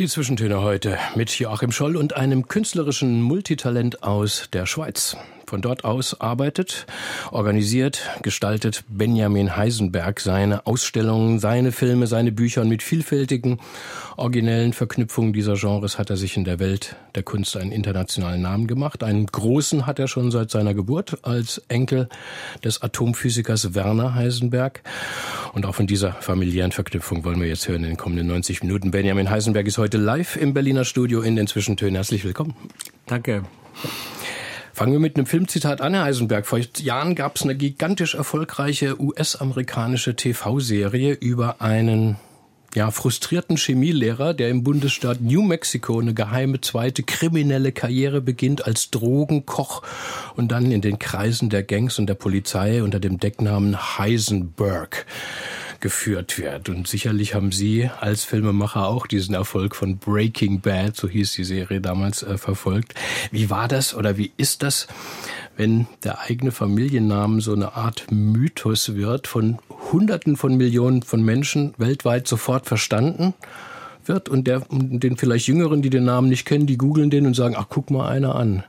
Die Zwischentöne heute mit Joachim Scholl und einem künstlerischen Multitalent aus der Schweiz. Von dort aus arbeitet, organisiert, gestaltet Benjamin Heisenberg seine Ausstellungen, seine Filme, seine Bücher und mit vielfältigen, originellen Verknüpfungen dieser Genres hat er sich in der Welt der Kunst einen internationalen Namen gemacht. Einen großen hat er schon seit seiner Geburt als Enkel des Atomphysikers Werner Heisenberg. Und auch von dieser familiären Verknüpfung wollen wir jetzt hören in den kommenden 90 Minuten. Benjamin Heisenberg ist heute live im Berliner Studio in den Zwischentönen. Herzlich willkommen. Danke. Fangen wir mit einem Filmzitat an, Herr Heisenberg. Vor Jahren gab es eine gigantisch erfolgreiche US-amerikanische TV-Serie über einen ja, frustrierten Chemielehrer, der im Bundesstaat New Mexico eine geheime zweite kriminelle Karriere beginnt als Drogenkoch und dann in den Kreisen der Gangs und der Polizei unter dem Decknamen Heisenberg geführt wird. Und sicherlich haben Sie als Filmemacher auch diesen Erfolg von Breaking Bad, so hieß die Serie damals, äh, verfolgt. Wie war das oder wie ist das, wenn der eigene Familiennamen so eine Art Mythos wird, von Hunderten von Millionen von Menschen weltweit sofort verstanden? wird und der, den vielleicht Jüngeren, die den Namen nicht kennen, die googeln den und sagen, ach, guck mal einer an.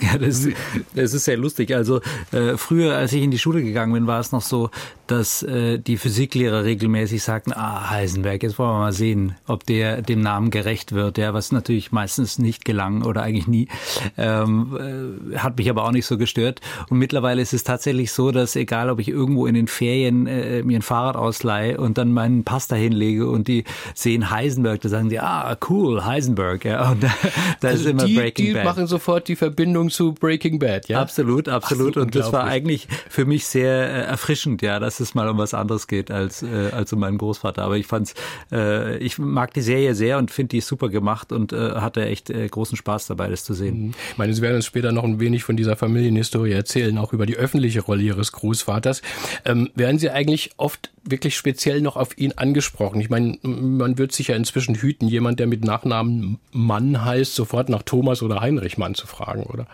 Ja, das, das ist sehr lustig. Also äh, früher, als ich in die Schule gegangen bin, war es noch so, dass äh, die Physiklehrer regelmäßig sagten, ah, Heisenberg, jetzt wollen wir mal sehen, ob der dem Namen gerecht wird, ja, was natürlich meistens nicht gelang oder eigentlich nie. Ähm, äh, hat mich aber auch nicht so gestört. Und mittlerweile ist es tatsächlich so, dass egal, ob ich irgendwo in den Ferien äh, mir ein Fahrrad ausleihe und dann meinen Pass dahin lege und die sehen Heisenberg, da sagen die, ah, cool, Heisenberg, ja. Und da, da also ist immer die, Breaking die Bad. machen sofort die Verbindung zu Breaking Bad, ja? Absolut, absolut. Ach, und das war eigentlich für mich sehr äh, erfrischend, ja, dass es mal um was anderes geht als, äh, als um meinen Großvater. Aber ich fand's, äh, ich mag die Serie sehr und finde die super gemacht und äh, hatte echt äh, großen Spaß dabei, das zu sehen. Ich meine, Sie werden uns später noch ein wenig von dieser Familienhistorie erzählen, auch über die öffentliche Rolle Ihres Großvaters. Ähm, werden Sie eigentlich oft wirklich speziell noch auf ihn angesprochen? Ich meine, man wird sich ja inzwischen hüten, jemand, der mit Nachnamen Mann heißt, sofort nach Thomas oder Heinrich Mann zu fragen, oder?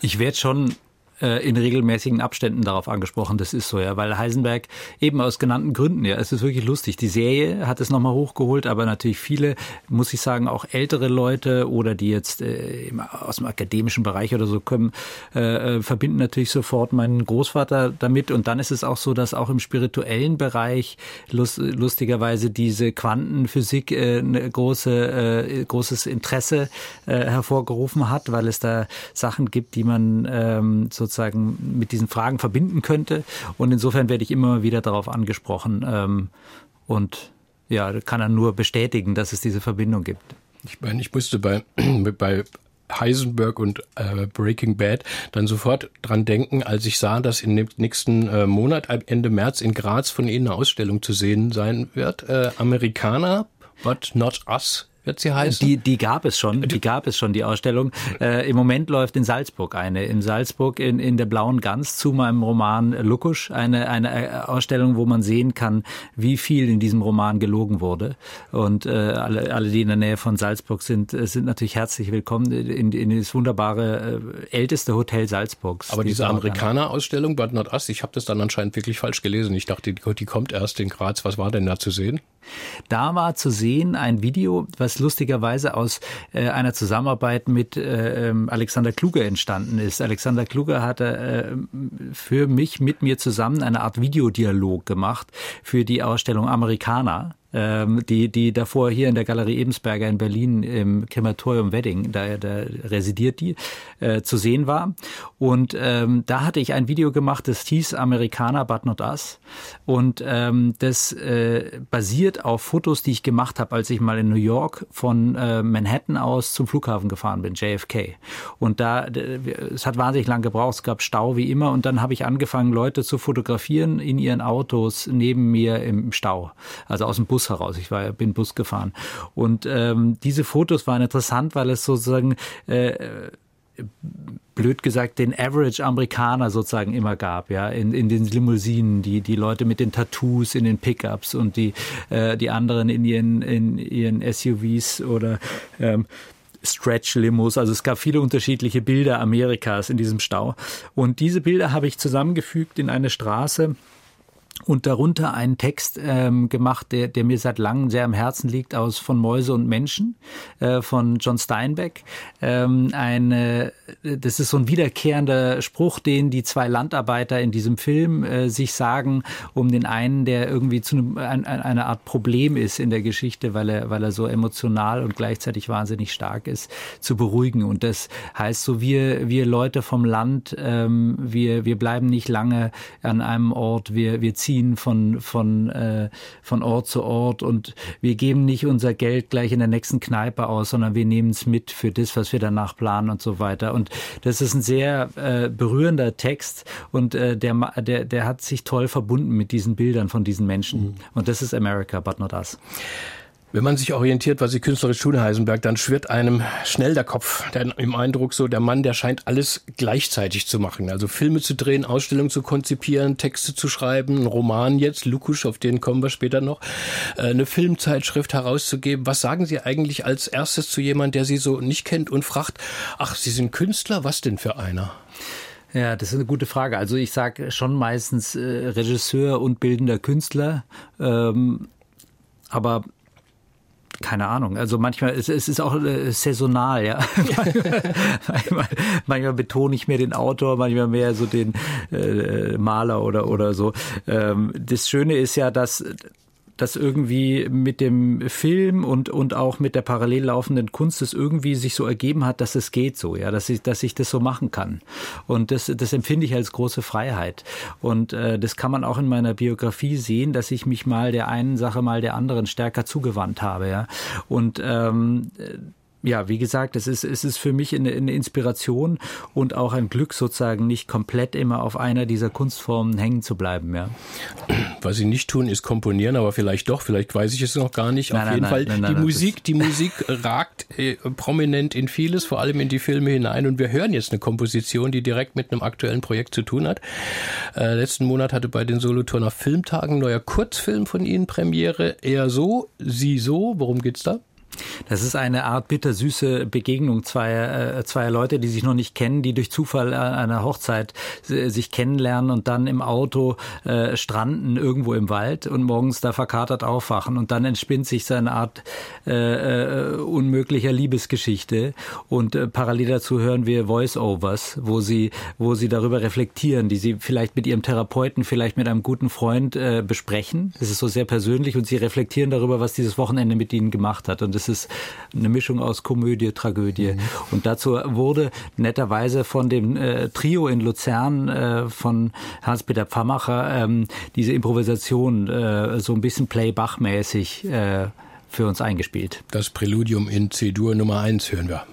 Ich werde schon äh, in regelmäßigen Abständen darauf angesprochen. Das ist so, ja, weil Heisenberg eben aus genannten Gründen, ja, es ist wirklich lustig. Die Serie hat es nochmal hochgeholt, aber natürlich viele, muss ich sagen, auch ältere Leute oder die jetzt äh, aus dem akademischen Bereich oder so kommen, äh, äh, verbinden natürlich sofort meinen Großvater damit. Und dann ist es auch so, dass auch im spirituellen Bereich lust, lustigerweise diese Quantenphysik äh, eine große, äh, großes Interesse äh, hervorgerufen hat, weil es da Sachen gibt, die man ähm, sozusagen mit diesen Fragen verbinden könnte. Und insofern werde ich immer wieder darauf angesprochen ähm, und ja, kann dann nur bestätigen, dass es diese Verbindung gibt. Ich meine, ich musste bei, bei Heisenberg und äh, Breaking Bad dann sofort dran denken, als ich sah, dass dem nächsten äh, Monat, Ende März in Graz von Ihnen eine Ausstellung zu sehen sein wird. Äh, Amerikaner, but not us, wird sie heißen. Die, die gab es schon, die gab es schon, die Ausstellung. Äh, Im Moment läuft in Salzburg eine. In Salzburg in, in der Blauen Gans zu meinem Roman Lukusch eine, eine äh, Ausstellung, wo man sehen kann, wie viel in diesem Roman gelogen wurde. Und äh, alle, alle, die in der Nähe von Salzburg sind, äh, sind natürlich herzlich willkommen in, in das wunderbare äh, älteste Hotel Salzburgs. Aber diese. Amerikaner-Ausstellung, not us, ich habe das dann anscheinend wirklich falsch gelesen. Ich dachte, die, die kommt erst in Graz. Was war denn da zu sehen? Da war zu sehen ein Video, was lustigerweise aus äh, einer Zusammenarbeit mit äh, ähm, Alexander Kluge entstanden ist. Alexander Kluge hatte äh, für mich mit mir zusammen eine Art Videodialog gemacht für die Ausstellung Amerikaner ähm, die, die davor hier in der Galerie Ebensberger in Berlin im Krematorium Wedding, da, da residiert die, äh, zu sehen war. Und ähm, da hatte ich ein Video gemacht, das hieß Amerikaner, but not us. Und ähm, das äh, basiert auf Fotos, die ich gemacht habe, als ich mal in New York von äh, Manhattan aus zum Flughafen gefahren bin, JFK. Und da, es hat wahnsinnig lang gebraucht, es gab Stau wie immer. Und dann habe ich angefangen, Leute zu fotografieren in ihren Autos neben mir im Stau, also aus dem Bus Bus heraus. Ich war, bin Bus gefahren. Und ähm, diese Fotos waren interessant, weil es sozusagen äh, blöd gesagt den Average Amerikaner sozusagen immer gab, ja, in, in den Limousinen, die die Leute mit den Tattoos in den Pickups und die äh, die anderen in ihren in ihren SUVs oder ähm, Stretch-Limos. Also es gab viele unterschiedliche Bilder Amerikas in diesem Stau. Und diese Bilder habe ich zusammengefügt in eine Straße, und darunter einen Text ähm, gemacht, der, der mir seit langem sehr am Herzen liegt, aus Von Mäuse und Menschen äh, von John Steinbeck. Ähm, eine, das ist so ein wiederkehrender Spruch, den die zwei Landarbeiter in diesem Film äh, sich sagen, um den einen, der irgendwie zu einem, ein, eine Art Problem ist in der Geschichte, weil er, weil er so emotional und gleichzeitig wahnsinnig stark ist, zu beruhigen. Und das heißt so, wir, wir Leute vom Land, ähm, wir, wir bleiben nicht lange an einem Ort, wir, wir ziehen von, von, äh, von Ort zu Ort und wir geben nicht unser Geld gleich in der nächsten Kneipe aus, sondern wir nehmen es mit für das, was wir danach planen und so weiter. Und das ist ein sehr äh, berührender Text und äh, der, der, der hat sich toll verbunden mit diesen Bildern von diesen Menschen. Mhm. Und das ist America, but not us. Wenn man sich orientiert, was Sie künstlerisch tun, Heisenberg, dann schwirrt einem schnell der Kopf. Der, Im Eindruck so, der Mann, der scheint alles gleichzeitig zu machen. Also Filme zu drehen, Ausstellungen zu konzipieren, Texte zu schreiben, einen Roman jetzt, Lukusch, auf den kommen wir später noch, äh, eine Filmzeitschrift herauszugeben. Was sagen Sie eigentlich als erstes zu jemandem, der Sie so nicht kennt und fragt, ach, Sie sind Künstler, was denn für einer? Ja, das ist eine gute Frage. Also ich sage schon meistens äh, Regisseur und bildender Künstler. Ähm, aber keine Ahnung. Also manchmal, es, es ist auch äh, saisonal, ja. manchmal, manchmal, betone ich mehr den Autor, manchmal mehr so den äh, Maler oder, oder so. Ähm, das Schöne ist ja, dass dass irgendwie mit dem Film und, und auch mit der parallel laufenden Kunst es irgendwie sich so ergeben hat, dass es geht so, ja, dass ich, dass ich das so machen kann. Und das, das empfinde ich als große Freiheit. Und äh, das kann man auch in meiner Biografie sehen, dass ich mich mal der einen Sache, mal der anderen stärker zugewandt habe, ja. Und ähm, ja, wie gesagt, es ist, es ist für mich eine, eine Inspiration und auch ein Glück sozusagen nicht komplett immer auf einer dieser Kunstformen hängen zu bleiben, ja. Was sie nicht tun, ist komponieren, aber vielleicht doch, vielleicht weiß ich es noch gar nicht. Nein, auf jeden nein, Fall, nein, die Musik, die Musik ragt äh, prominent in vieles, vor allem in die Filme hinein und wir hören jetzt eine Komposition, die direkt mit einem aktuellen Projekt zu tun hat. Äh, letzten Monat hatte bei den Solothurner Filmtagen neuer Kurzfilm von Ihnen Premiere. Eher so, Sie so. Worum geht's da? Das ist eine Art bittersüße Begegnung zweier, äh, zweier Leute, die sich noch nicht kennen, die durch Zufall einer Hochzeit äh, sich kennenlernen und dann im Auto äh, stranden irgendwo im Wald und morgens da verkatert aufwachen. Und dann entspinnt sich so eine Art äh, äh, unmöglicher Liebesgeschichte. Und äh, parallel dazu hören wir Voice-Overs, wo sie, wo sie darüber reflektieren, die sie vielleicht mit ihrem Therapeuten, vielleicht mit einem guten Freund äh, besprechen. Es ist so sehr persönlich und sie reflektieren darüber, was dieses Wochenende mit ihnen gemacht hat. Und das ist eine Mischung aus Komödie, Tragödie. Mhm. Und dazu wurde netterweise von dem äh, Trio in Luzern äh, von Hans-Peter Pfammacher ähm, diese Improvisation äh, so ein bisschen Play-Bach-mäßig äh, für uns eingespielt. Das Präludium in C-Dur Nummer 1 hören wir.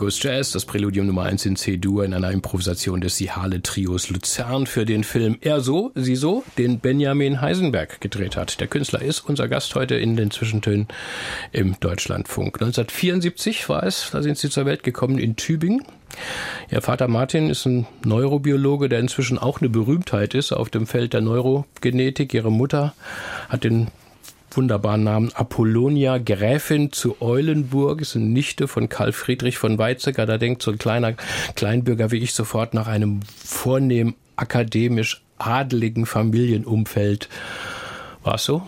Goes Jazz, das Präludium Nummer 1 in C-Dur in einer Improvisation des Sihale Trios Luzern für den Film Er so, sie so, den Benjamin Heisenberg gedreht hat. Der Künstler ist unser Gast heute in den Zwischentönen im Deutschlandfunk. 1974 war es, da sind sie zur Welt gekommen in Tübingen. Ihr Vater Martin ist ein Neurobiologe, der inzwischen auch eine Berühmtheit ist auf dem Feld der Neurogenetik. Ihre Mutter hat den wunderbaren Namen Apollonia Gräfin zu Eulenburg, ist eine Nichte von Karl Friedrich von Weizsäcker. Da denkt so ein kleiner Kleinbürger wie ich sofort nach einem vornehm akademisch adeligen Familienumfeld. War es so?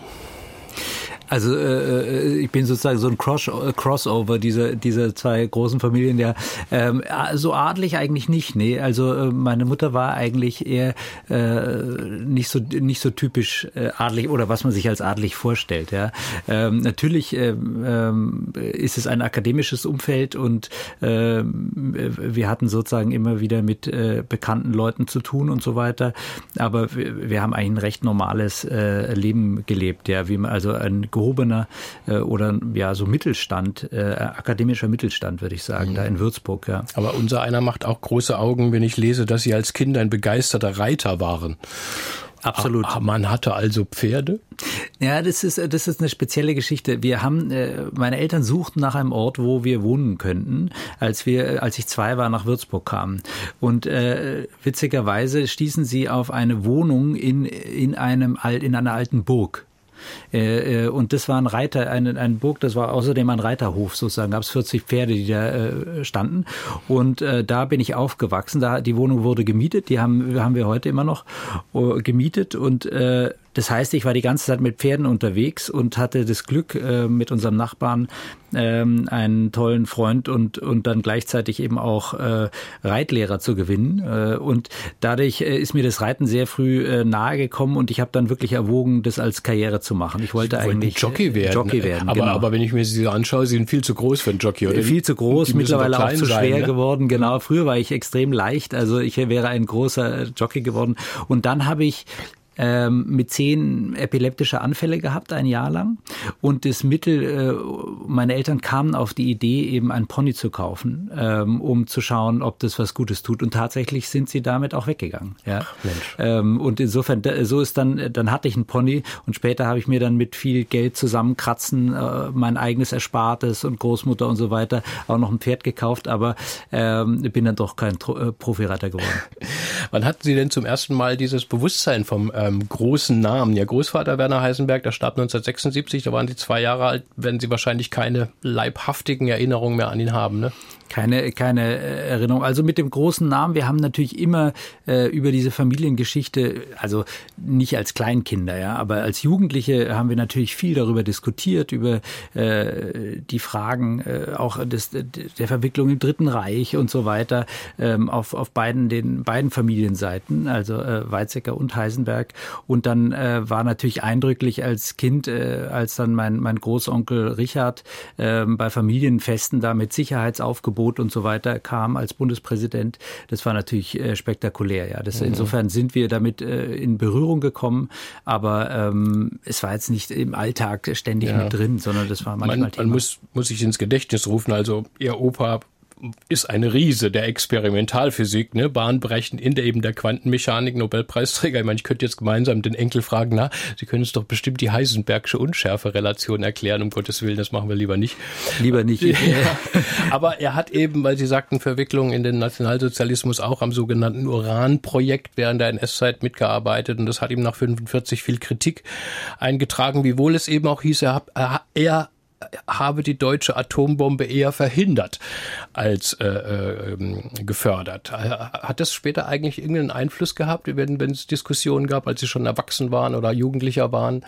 Also äh, ich bin sozusagen so ein Cross Crossover dieser dieser zwei großen Familien. Ja, ähm, so adlig eigentlich nicht. Nee, also äh, meine Mutter war eigentlich eher äh, nicht so nicht so typisch äh, adlig oder was man sich als adlig vorstellt. Ja, ähm, natürlich äh, äh, ist es ein akademisches Umfeld und äh, wir hatten sozusagen immer wieder mit äh, bekannten Leuten zu tun und so weiter. Aber wir, wir haben eigentlich ein recht normales äh, Leben gelebt. Ja, wie man also ein gehobener äh, oder ja so Mittelstand, äh, akademischer Mittelstand, würde ich sagen, mhm. da in Würzburg. Ja. Aber unser einer macht auch große Augen, wenn ich lese, dass Sie als Kind ein begeisterter Reiter waren. Absolut. Ah, man hatte also Pferde? Ja, das ist, das ist eine spezielle Geschichte. Wir haben, äh, meine Eltern suchten nach einem Ort, wo wir wohnen könnten, als wir, als ich zwei war, nach Würzburg kamen. Und äh, witzigerweise stießen sie auf eine Wohnung in, in einem, in einer alten Burg. Äh, äh, und das war ein Reiter, eine, eine Burg, das war außerdem ein Reiterhof sozusagen. Da gab es 40 Pferde, die da äh, standen. Und da bin ich aufgewachsen. Da, die Wohnung wurde gemietet, die haben, haben wir heute immer noch gemietet. Und äh, das heißt, ich war die ganze Zeit mit Pferden unterwegs und hatte das Glück, äh, mit unserem Nachbarn ähm, einen tollen Freund und, und dann gleichzeitig eben auch äh, Reitlehrer zu gewinnen. Äh, und dadurch äh, ist mir das Reiten sehr früh äh, nahegekommen und ich habe dann wirklich erwogen, das als Karriere zu machen. Ich wollte eigentlich Jockey werden. Jockey werden aber, genau. aber wenn ich mir sie anschaue, sie sind viel zu groß für einen Jockey, oder? Viel zu groß, mittlerweile auch zu schwer sein, ne? geworden. Genau, früher war ich extrem leicht, also ich wäre ein großer Jockey geworden. Und dann habe ich ähm, mit zehn epileptische Anfälle gehabt, ein Jahr lang. Und das Mittel, äh, meine Eltern kamen auf die Idee, eben ein Pony zu kaufen, ähm, um zu schauen, ob das was Gutes tut. Und tatsächlich sind sie damit auch weggegangen. Ja? Ach, Mensch. Ähm, und insofern, so ist dann, dann hatte ich ein Pony und später habe ich mir dann mit viel Geld zusammenkratzen, äh, mein eigenes Erspartes und Großmutter und so weiter auch noch ein Pferd gekauft, aber ähm, bin dann doch kein äh, Profireiter geworden. Wann hatten Sie denn zum ersten Mal dieses Bewusstsein vom äh, ähm, großen Namen. Ihr Großvater Werner Heisenberg, der starb 1976, da waren Sie zwei Jahre alt, werden Sie wahrscheinlich keine leibhaftigen Erinnerungen mehr an ihn haben, ne? Keine, keine äh, Erinnerung. Also mit dem großen Namen, wir haben natürlich immer äh, über diese Familiengeschichte, also nicht als Kleinkinder, ja, aber als Jugendliche haben wir natürlich viel darüber diskutiert, über äh, die Fragen äh, auch des, der Verwicklung im Dritten Reich und so weiter, ähm, auf, auf beiden, den beiden Familienseiten, also äh, Weizsäcker und Heisenberg. Und dann äh, war natürlich eindrücklich als Kind, äh, als dann mein, mein Großonkel Richard äh, bei Familienfesten da mit Sicherheitsaufgebot Verbot und so weiter kam als Bundespräsident. Das war natürlich äh, spektakulär. Ja, das, mhm. insofern sind wir damit äh, in Berührung gekommen, aber ähm, es war jetzt nicht im Alltag ständig ja. mit drin, sondern das war manchmal man, Thema. Man muss, muss sich ins Gedächtnis rufen. Also Ihr Opa ist ein Riese der Experimentalphysik, ne, bahnbrechend in der eben der Quantenmechanik, Nobelpreisträger. Ich meine, ich könnte jetzt gemeinsam den Enkel fragen, na, Sie können uns doch bestimmt die Heisenbergsche Unschärferelation erklären, um Gottes Willen, das machen wir lieber nicht. Lieber nicht. Ja. Aber er hat eben, weil Sie sagten, Verwicklung in den Nationalsozialismus auch am sogenannten Uran-Projekt während der NS-Zeit mitgearbeitet und das hat ihm nach 45 viel Kritik eingetragen, wiewohl es eben auch hieß, er, er habe die deutsche Atombombe eher verhindert als äh, äh, gefördert. Hat das später eigentlich irgendeinen Einfluss gehabt, wenn, wenn es Diskussionen gab, als Sie schon erwachsen waren oder Jugendlicher waren?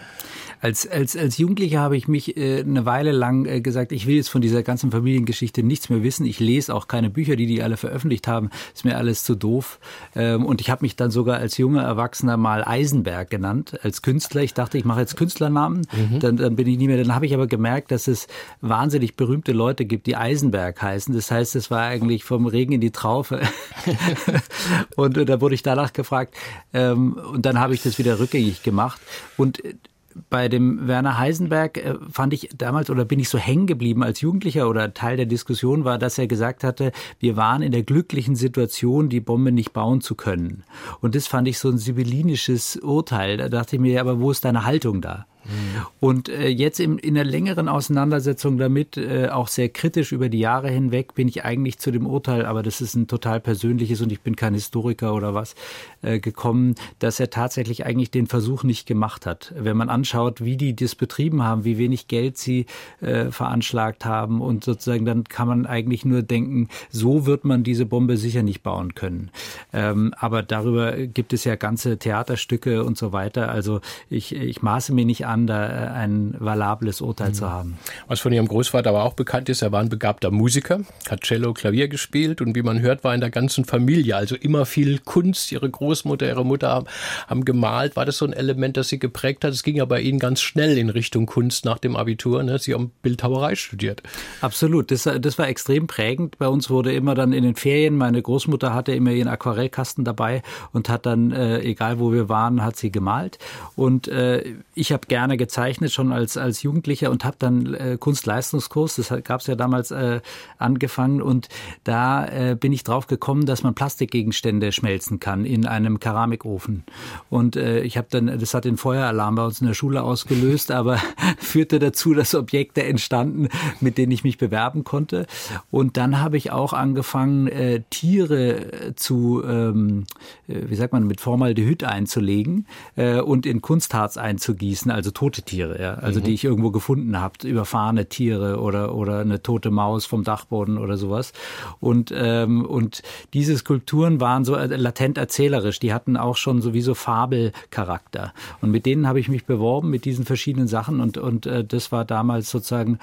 Als, als, als Jugendlicher habe ich mich äh, eine Weile lang äh, gesagt, ich will jetzt von dieser ganzen Familiengeschichte nichts mehr wissen. Ich lese auch keine Bücher, die die alle veröffentlicht haben. Ist mir alles zu doof. Ähm, und ich habe mich dann sogar als junger Erwachsener mal Eisenberg genannt, als Künstler. Ich dachte, ich mache jetzt Künstlernamen. Mhm. Dann, dann bin ich nie mehr. Dann habe ich aber gemerkt, dass es wahnsinnig berühmte Leute gibt, die Eisenberg heißen. Das heißt, es war eigentlich vom Regen in die Traufe. und, und da wurde ich danach gefragt. Ähm, und dann habe ich das wieder rückgängig gemacht. Und bei dem Werner Heisenberg äh, fand ich damals oder bin ich so hängen geblieben als Jugendlicher oder Teil der Diskussion war, dass er gesagt hatte, wir waren in der glücklichen Situation, die Bombe nicht bauen zu können. Und das fand ich so ein sibyllinisches Urteil. Da dachte ich mir, aber wo ist deine Haltung da? Und äh, jetzt im, in der längeren Auseinandersetzung damit, äh, auch sehr kritisch über die Jahre hinweg, bin ich eigentlich zu dem Urteil, aber das ist ein total persönliches und ich bin kein Historiker oder was, äh, gekommen, dass er tatsächlich eigentlich den Versuch nicht gemacht hat. Wenn man anschaut, wie die das betrieben haben, wie wenig Geld sie äh, veranschlagt haben und sozusagen dann kann man eigentlich nur denken, so wird man diese Bombe sicher nicht bauen können. Ähm, aber darüber gibt es ja ganze Theaterstücke und so weiter. Also ich, ich maße mir nicht an, an, da äh, ein valables Urteil mhm. zu haben. Was von Ihrem Großvater aber auch bekannt ist, er war ein begabter Musiker, hat Cello, Klavier gespielt und wie man hört, war in der ganzen Familie also immer viel Kunst. Ihre Großmutter, Ihre Mutter haben, haben gemalt. War das so ein Element, das Sie geprägt hat? Es ging ja bei Ihnen ganz schnell in Richtung Kunst nach dem Abitur. Ne? Sie haben Bildhauerei studiert. Absolut, das, das war extrem prägend. Bei uns wurde immer dann in den Ferien, meine Großmutter hatte immer ihren Aquarellkasten dabei und hat dann, äh, egal wo wir waren, hat sie gemalt. Und äh, ich habe gerne gerne gezeichnet, schon als, als Jugendlicher und habe dann äh, Kunstleistungskurs, das gab es ja damals äh, angefangen und da äh, bin ich drauf gekommen, dass man Plastikgegenstände schmelzen kann in einem Keramikofen. Und äh, ich habe dann, das hat den Feueralarm bei uns in der Schule ausgelöst, aber führte dazu, dass Objekte entstanden, mit denen ich mich bewerben konnte. Und dann habe ich auch angefangen, äh, Tiere zu, ähm, äh, wie sagt man, mit Formaldehyd einzulegen äh, und in Kunstharz einzugießen, also tote Tiere, ja, also mhm. die ich irgendwo gefunden habe, überfahrene Tiere oder oder eine tote Maus vom Dachboden oder sowas. Und ähm, und diese Skulpturen waren so äh, latent erzählerisch. Die hatten auch schon sowieso Fabelcharakter. Und mit denen habe ich mich beworben mit diesen verschiedenen Sachen und und äh, das war damals sozusagen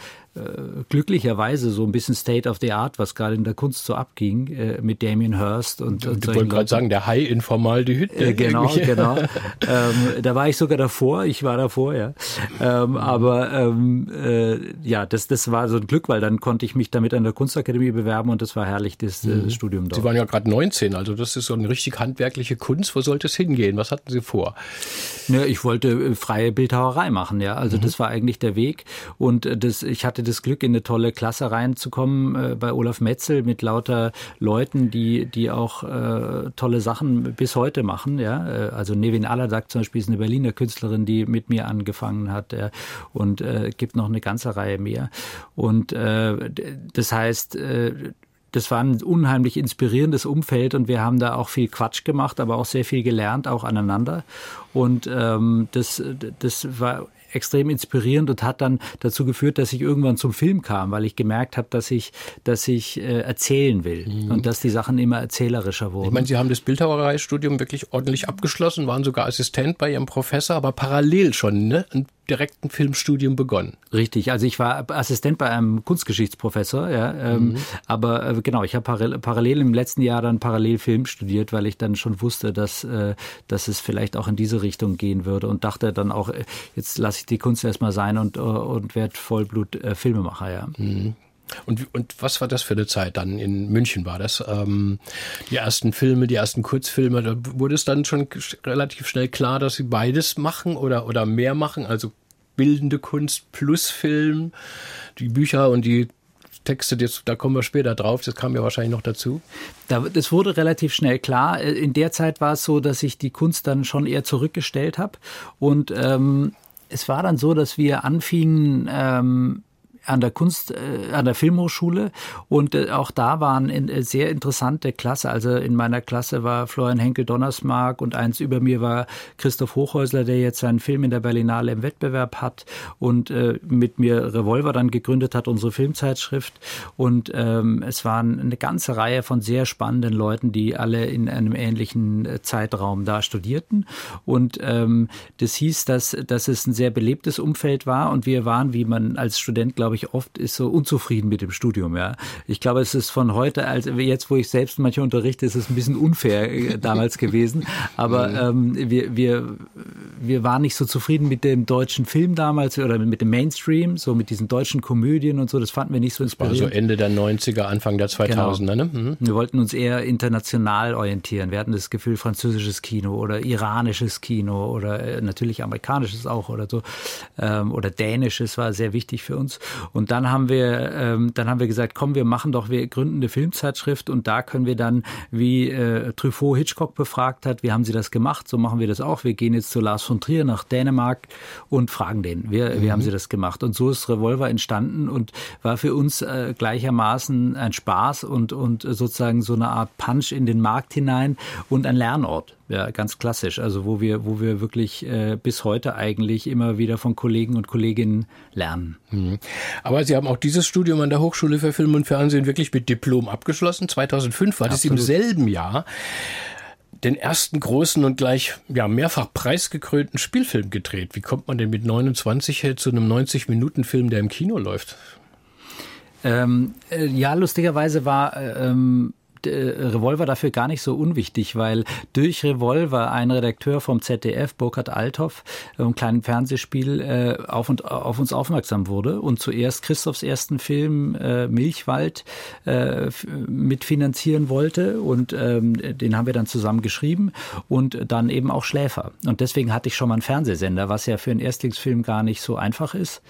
glücklicherweise so ein bisschen State of the Art, was gerade in der Kunst so abging, äh, mit Damien Hirst und, und Ich wollte gerade sagen, der Hai in Formaldehyd. Äh, genau, genau. ähm, da war ich sogar davor, ich war davor, ja. Ähm, aber ähm, äh, ja, das, das war so ein Glück, weil dann konnte ich mich damit an der Kunstakademie bewerben und das war herrlich, das äh, mhm. Studium dort. Sie waren ja gerade 19, also das ist so eine richtig handwerkliche Kunst. Wo sollte es hingehen? Was hatten Sie vor? Ja, ich wollte äh, freie Bildhauerei machen, ja. Also mhm. das war eigentlich der Weg und das, ich hatte hatte das Glück, in eine tolle Klasse reinzukommen äh, bei Olaf Metzel mit lauter Leuten, die, die auch äh, tolle Sachen bis heute machen. Ja? Äh, also Nevin Aladak zum Beispiel ist eine Berliner Künstlerin, die mit mir angefangen hat. Ja? Und äh, gibt noch eine ganze Reihe mehr. Und äh, das heißt, äh, das war ein unheimlich inspirierendes Umfeld und wir haben da auch viel Quatsch gemacht, aber auch sehr viel gelernt, auch aneinander. Und ähm, das, das war extrem inspirierend und hat dann dazu geführt, dass ich irgendwann zum Film kam, weil ich gemerkt habe, dass ich, dass ich äh, erzählen will mhm. und dass die Sachen immer erzählerischer wurden. Ich meine, Sie haben das Bildhauereistudium wirklich ordentlich abgeschlossen, waren sogar Assistent bei Ihrem Professor, aber parallel schon ne, ein direkt ein Filmstudium begonnen. Richtig, also ich war Assistent bei einem Kunstgeschichtsprofessor, ja, ähm, mhm. aber äh, genau, ich habe parallel, parallel, im letzten Jahr dann parallel Film studiert, weil ich dann schon wusste, dass, äh, dass es vielleicht auch in diese Richtung gehen würde und dachte dann auch, äh, jetzt lasse ich die Kunst erstmal sein und, und werde Vollblut äh, Filmemacher, ja. Mhm. Und, und was war das für eine Zeit dann? In München war das. Ähm, die ersten Filme, die ersten Kurzfilme, da wurde es dann schon relativ schnell klar, dass sie beides machen oder, oder mehr machen, also bildende Kunst plus Film, die Bücher und die Texte, das, da kommen wir später drauf, das kam ja wahrscheinlich noch dazu. das wurde relativ schnell klar. In der Zeit war es so, dass ich die Kunst dann schon eher zurückgestellt habe. Und ähm, es war dann so, dass wir anfingen, ähm, an der Kunst, äh, an der Filmhochschule und äh, auch da waren in, äh, sehr interessante Klasse. Also in meiner Klasse war Florian Henkel Donnersmark und eins über mir war Christoph Hochhäusler, der jetzt seinen Film in der Berlinale im Wettbewerb hat und äh, mit mir Revolver dann gegründet hat, unsere Filmzeitschrift. Und ähm, es waren eine ganze Reihe von sehr spannenden Leuten, die alle in einem ähnlichen äh, Zeitraum da studierten. Und ähm, das hieß, dass, dass es ein sehr belebtes Umfeld war und wir waren, wie man als Student, glaube glaube ich, oft ist so unzufrieden mit dem Studium. Ja, ich glaube, es ist von heute, als jetzt, wo ich selbst manche unterrichte, ist es ein bisschen unfair äh, damals gewesen. Aber mhm. ähm, wir, wir, wir waren nicht so zufrieden mit dem deutschen Film damals oder mit dem Mainstream, so mit diesen deutschen Komödien und so. Das fanden wir nicht so inspirierend. Das war so Ende der 90er, Anfang der 2000er. Genau. Ne? Mhm. Wir wollten uns eher international orientieren. Wir hatten das Gefühl, französisches Kino oder iranisches Kino oder äh, natürlich amerikanisches auch oder so ähm, oder dänisches war sehr wichtig für uns. Und dann haben wir ähm, dann haben wir gesagt, komm, wir machen doch, wir gründen eine Filmzeitschrift und da können wir dann, wie äh, Truffaut Hitchcock befragt hat, wie haben Sie das gemacht? So machen wir das auch. Wir gehen jetzt zu Lars von Trier nach Dänemark und fragen den, wie, mhm. wie haben Sie das gemacht? Und so ist Revolver entstanden und war für uns äh, gleichermaßen ein Spaß und und sozusagen so eine Art Punch in den Markt hinein und ein Lernort. Ja, ganz klassisch. Also wo wir, wo wir wirklich äh, bis heute eigentlich immer wieder von Kollegen und Kolleginnen lernen. Mhm. Aber Sie haben auch dieses Studium an der Hochschule für Film und Fernsehen wirklich mit Diplom abgeschlossen. 2005 war das im selben Jahr den ersten großen und gleich ja, mehrfach preisgekrönten Spielfilm gedreht. Wie kommt man denn mit 29 zu einem 90-Minuten-Film, der im Kino läuft? Ähm, äh, ja, lustigerweise war äh, ähm, äh, Revolver dafür gar nicht so unwichtig, weil durch Revolver ein Redakteur vom ZDF, Burkhard Althoff, äh, im kleinen Fernsehspiel äh, auf, und, auf uns aufmerksam wurde und zuerst Christophs ersten Film Milchwald mitfinanzieren wollte und ähm, den haben wir dann zusammen geschrieben und dann eben auch Schläfer. Und deswegen hatte ich schon mal einen Fernsehsender, was ja für einen Erstlingsfilm gar nicht so einfach ist.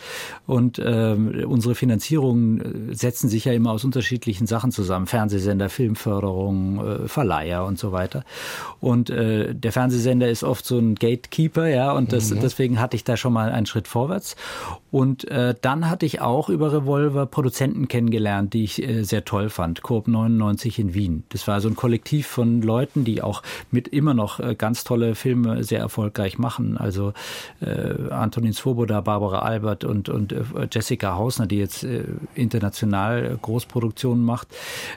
Und ähm, unsere Finanzierungen setzen sich ja immer aus unterschiedlichen Sachen zusammen. Fernsehsender, Film, Förderung, äh, Verleiher und so weiter. Und äh, der Fernsehsender ist oft so ein Gatekeeper, ja, und das, mhm. deswegen hatte ich da schon mal einen Schritt vorwärts. Und äh, dann hatte ich auch über Revolver Produzenten kennengelernt, die ich äh, sehr toll fand. Coop 99 in Wien. Das war so ein Kollektiv von Leuten, die auch mit immer noch äh, ganz tolle Filme sehr erfolgreich machen. Also äh, Antonin Svoboda, Barbara Albert und, und äh, Jessica Hausner, die jetzt äh, international Großproduktionen macht.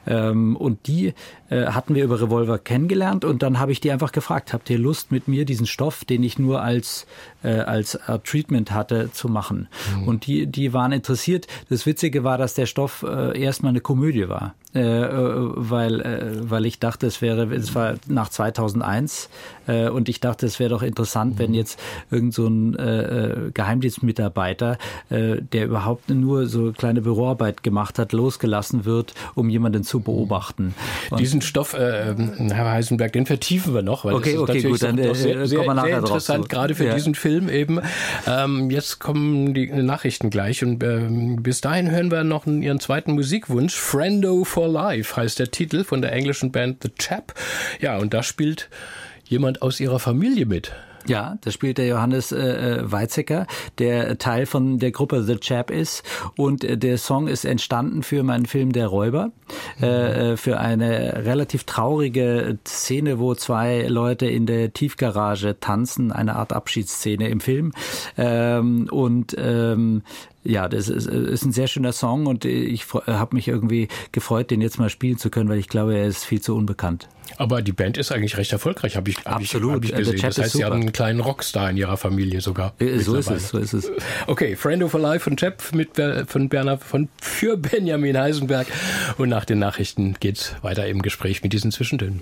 Ähm, und die die äh, hatten wir über Revolver kennengelernt und dann habe ich die einfach gefragt, habt ihr Lust mit mir diesen Stoff, den ich nur als äh, als äh, Treatment hatte, zu machen? Mhm. Und die die waren interessiert. Das Witzige war, dass der Stoff äh, erstmal eine Komödie war, äh, äh weil äh, weil ich dachte, es wäre es war nach 2001 äh, und ich dachte, es wäre doch interessant, mhm. wenn jetzt irgend so ein äh, äh, Geheimdienstmitarbeiter, äh, der überhaupt nur so kleine Büroarbeit gemacht hat, losgelassen wird, um jemanden zu beobachten. Und Diesen Stoff, äh, Herr Heisenberg, den vertiefen wir noch, weil okay, das ist okay, natürlich gut, dann, sehr, sehr, sehr, interessant, gerade für ja. diesen Film eben. Ähm, jetzt kommen die Nachrichten gleich und äh, bis dahin hören wir noch Ihren zweiten Musikwunsch. Friendo for Life heißt der Titel von der englischen Band The Chap. Ja, und da spielt jemand aus Ihrer Familie mit. Ja, da spielt der Johannes äh, äh, Weizsäcker, der Teil von der Gruppe The Chap ist. Und äh, der Song ist entstanden für meinen Film Der Räuber, äh, äh, für eine relativ traurige Szene, wo zwei Leute in der Tiefgarage tanzen, eine Art Abschiedsszene im Film. Ähm, und ähm, ja, das ist, ist ein sehr schöner Song und ich habe mich irgendwie gefreut, den jetzt mal spielen zu können, weil ich glaube, er ist viel zu unbekannt. Aber die Band ist eigentlich recht erfolgreich, habe ich, hab Absolut. Ich, hab ich gesehen. Das heißt, sie haben einen kleinen Rockstar in ihrer Familie sogar. Äh, so ist es, so ist es. Okay, Friend of Life von Chap mit von Bernhard von für Benjamin Heisenberg und nach den Nachrichten geht's weiter im Gespräch mit diesen Zwischentönen.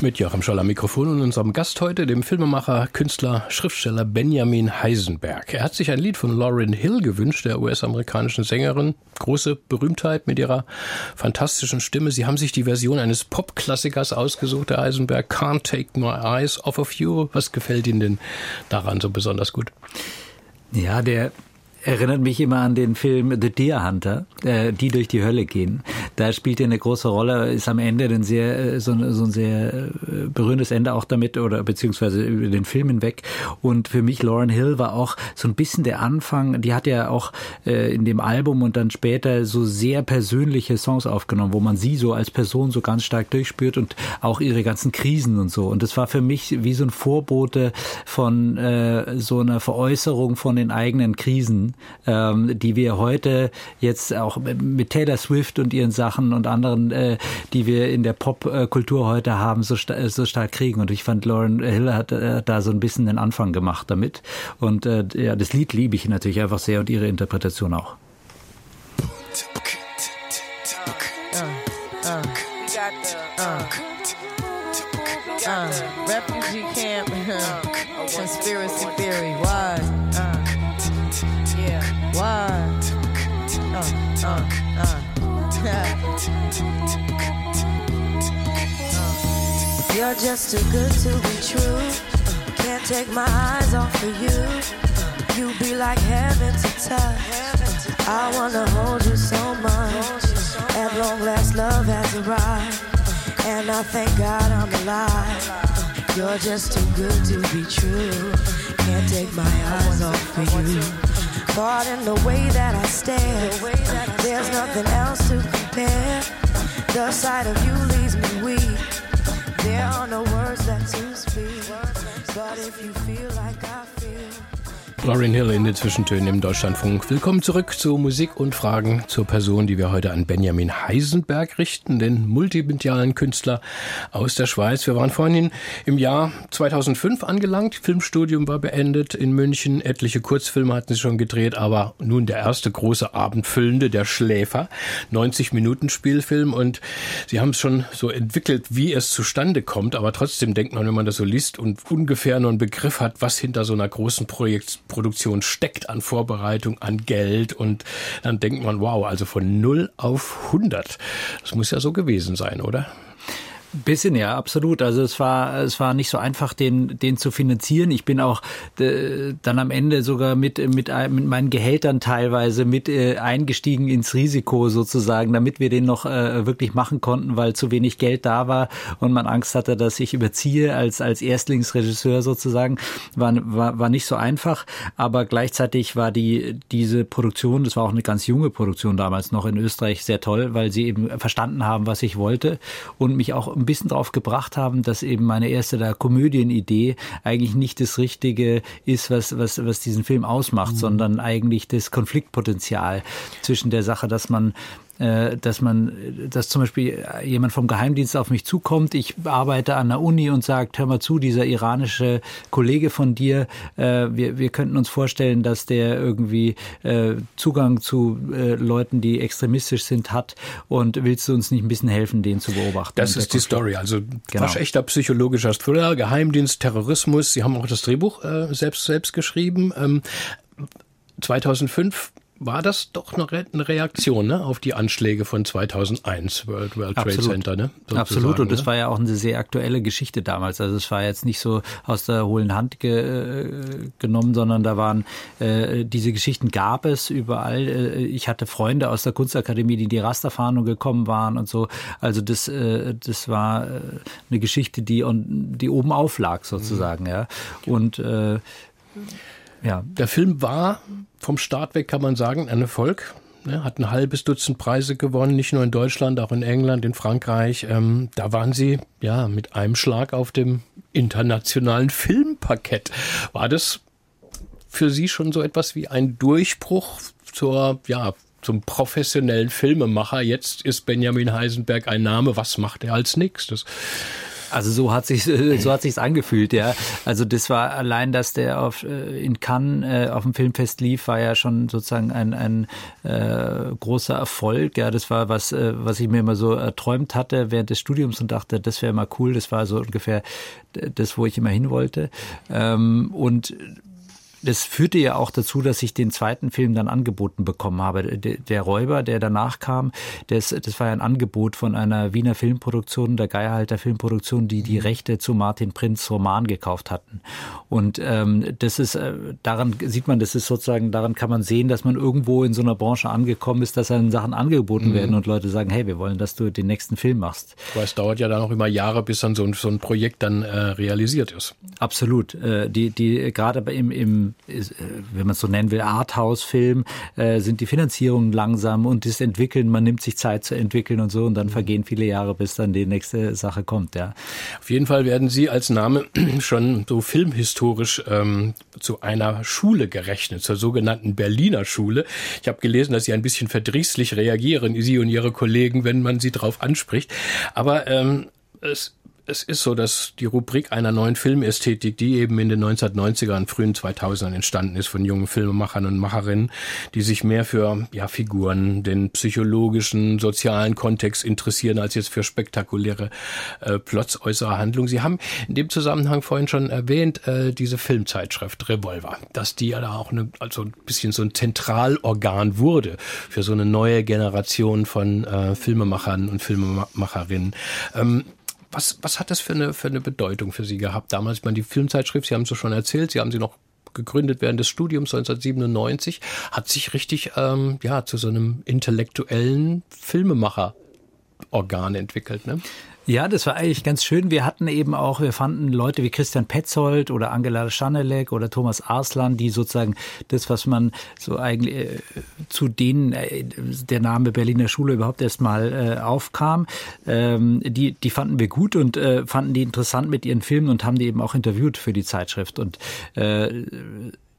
Mit Joachim Scholl Mikrofon und unserem Gast heute, dem Filmemacher, Künstler, Schriftsteller Benjamin Heisenberg. Er hat sich ein Lied von Lauryn Hill gewünscht, der US-amerikanischen Sängerin. Große Berühmtheit mit ihrer fantastischen Stimme. Sie haben sich die Version eines Popklassikers ausgesucht, der Heisenberg. Can't Take My Eyes Off of You. Was gefällt Ihnen denn daran so besonders gut? Ja, der erinnert mich immer an den Film The Deer Hunter, äh, die durch die Hölle gehen. Da spielt er eine große Rolle, ist am Ende ein sehr, äh, so, so ein sehr äh, berührendes Ende auch damit oder beziehungsweise über den Film hinweg. Und für mich Lauren Hill war auch so ein bisschen der Anfang. Die hat ja auch äh, in dem Album und dann später so sehr persönliche Songs aufgenommen, wo man sie so als Person so ganz stark durchspürt und auch ihre ganzen Krisen und so. Und das war für mich wie so ein Vorbote von äh, so einer Veräußerung von den eigenen Krisen ähm, die wir heute jetzt auch mit Taylor Swift und ihren Sachen und anderen, äh, die wir in der Popkultur heute haben, so, sta so stark kriegen. Und ich fand, Lauren Hill hat äh, da so ein bisschen den Anfang gemacht damit. Und äh, ja, das Lied liebe ich natürlich einfach sehr und ihre Interpretation auch. Uh, You're just too good to be true. Can't take my eyes off of you. You be like heaven to touch. I wanna hold you so much. At long last, love has arrived. And I thank God I'm alive. You're just too good to be true. Can't take my eyes off of you in the way that I stare. There's nothing else to compare. The sight of you leaves me weak. There are no words that to speak. But if you feel like I Lauryn Hill in den Zwischentönen im Deutschlandfunk. Willkommen zurück zu Musik und Fragen zur Person, die wir heute an Benjamin Heisenberg richten, den multimedialen Künstler aus der Schweiz. Wir waren vorhin im Jahr 2005 angelangt. Filmstudium war beendet in München. Etliche Kurzfilme hatten sie schon gedreht, aber nun der erste große Abendfüllende, der Schläfer. 90 Minuten Spielfilm und sie haben es schon so entwickelt, wie es zustande kommt. Aber trotzdem denkt man, wenn man das so liest und ungefähr nur einen Begriff hat, was hinter so einer großen Projekt Produktion steckt an Vorbereitung, an Geld und dann denkt man, wow, also von 0 auf 100. Das muss ja so gewesen sein, oder? Bisschen, ja, absolut. Also es war, es war nicht so einfach, den, den zu finanzieren. Ich bin auch äh, dann am Ende sogar mit, mit, mit meinen Gehältern teilweise mit äh, eingestiegen ins Risiko sozusagen, damit wir den noch äh, wirklich machen konnten, weil zu wenig Geld da war und man Angst hatte, dass ich überziehe als, als Erstlingsregisseur sozusagen. War, war, war nicht so einfach, aber gleichzeitig war die, diese Produktion, das war auch eine ganz junge Produktion damals noch in Österreich, sehr toll, weil sie eben verstanden haben, was ich wollte und mich auch ein bisschen drauf gebracht haben, dass eben meine erste da Komödienidee eigentlich nicht das Richtige ist, was, was, was diesen Film ausmacht, mhm. sondern eigentlich das Konfliktpotenzial zwischen der Sache, dass man dass man, dass zum Beispiel jemand vom Geheimdienst auf mich zukommt, ich arbeite an der Uni und sagt, hör mal zu, dieser iranische Kollege von dir, äh, wir, wir könnten uns vorstellen, dass der irgendwie äh, Zugang zu Leuten, die extremistisch sind, hat und willst du uns nicht ein bisschen helfen, den zu beobachten? Das ist die Story, also genau. waschechter psychologischer Thriller, Geheimdienst, Terrorismus, Sie haben auch das Drehbuch selbst, selbst geschrieben. 2005 ähm, war das doch eine, Reaktion ne, auf die Anschläge von 2001, World, World Trade Absolut. Center. Ne, Absolut, und das ne? war ja auch eine sehr aktuelle Geschichte damals. Also es war jetzt nicht so aus der hohlen Hand ge, äh, genommen, sondern da waren äh, diese Geschichten gab es überall. Äh, ich hatte Freunde aus der Kunstakademie, die in die Rasterfahndung gekommen waren und so. Also das, äh, das war äh, eine Geschichte, die, die oben auflag sozusagen. Mhm. Ja. Und äh, ja. Der Film war vom Start weg, kann man sagen, ein Erfolg. Ne, hat ein halbes Dutzend Preise gewonnen, nicht nur in Deutschland, auch in England, in Frankreich. Ähm, da waren sie ja mit einem Schlag auf dem internationalen Filmparkett. War das für Sie schon so etwas wie ein Durchbruch zur ja zum professionellen Filmemacher? Jetzt ist Benjamin Heisenberg ein Name. Was macht er als nächstes? Also so hat sich so hat sich's angefühlt, ja. Also das war allein, dass der auf äh, in Cannes äh, auf dem Filmfest lief, war ja schon sozusagen ein ein äh, großer Erfolg. Ja, das war was äh, was ich mir immer so erträumt hatte während des Studiums und dachte, das wäre mal cool. Das war so ungefähr das, wo ich immer hin wollte. Ähm, und das führte ja auch dazu, dass ich den zweiten Film dann angeboten bekommen habe. Der Räuber, der danach kam, das, das war ja ein Angebot von einer Wiener Filmproduktion, der Geierhalter Filmproduktion, die die mhm. Rechte zu Martin Prinz Roman gekauft hatten. Und ähm, das ist, äh, daran sieht man, das ist sozusagen, daran kann man sehen, dass man irgendwo in so einer Branche angekommen ist, dass dann Sachen angeboten mhm. werden und Leute sagen, hey, wir wollen, dass du den nächsten Film machst. Aber es dauert ja dann auch immer Jahre, bis dann so ein, so ein Projekt dann äh, realisiert ist. Absolut. Äh, die, die, gerade im, im ist, äh, wenn man es so nennen will, Arthouse-Film, äh, sind die Finanzierungen langsam und das Entwickeln, man nimmt sich Zeit zu entwickeln und so und dann mhm. vergehen viele Jahre, bis dann die nächste Sache kommt, ja. Auf jeden Fall werden Sie als Name schon so filmhistorisch ähm, zu einer Schule gerechnet, zur sogenannten Berliner Schule. Ich habe gelesen, dass Sie ein bisschen verdrießlich reagieren, Sie und Ihre Kollegen, wenn man Sie darauf anspricht. Aber ähm, es es ist so, dass die Rubrik einer neuen Filmästhetik, die eben in den 1990ern, frühen 2000ern entstanden ist von jungen Filmemachern und Macherinnen, die sich mehr für ja, Figuren, den psychologischen, sozialen Kontext interessieren, als jetzt für spektakuläre äh, Plots äußerer Handlung. Sie haben in dem Zusammenhang vorhin schon erwähnt, äh, diese Filmzeitschrift Revolver, dass die ja da auch eine, also ein bisschen so ein Zentralorgan wurde für so eine neue Generation von äh, Filmemachern und Filmemacherinnen. Ähm, was, was hat das für eine, für eine Bedeutung für Sie gehabt damals? Ich meine, die Filmzeitschrift, Sie haben es schon erzählt, Sie haben sie noch gegründet während des Studiums 1997, hat sich richtig ähm, ja zu so einem intellektuellen Filmemacher-Organ entwickelt. Ne? Ja, das war eigentlich ganz schön. Wir hatten eben auch, wir fanden Leute wie Christian Petzold oder Angela Schanelek oder Thomas Arslan, die sozusagen das, was man so eigentlich äh, zu denen äh, der Name Berliner Schule überhaupt erstmal äh, aufkam, ähm, die, die fanden wir gut und äh, fanden die interessant mit ihren Filmen und haben die eben auch interviewt für die Zeitschrift. Und äh,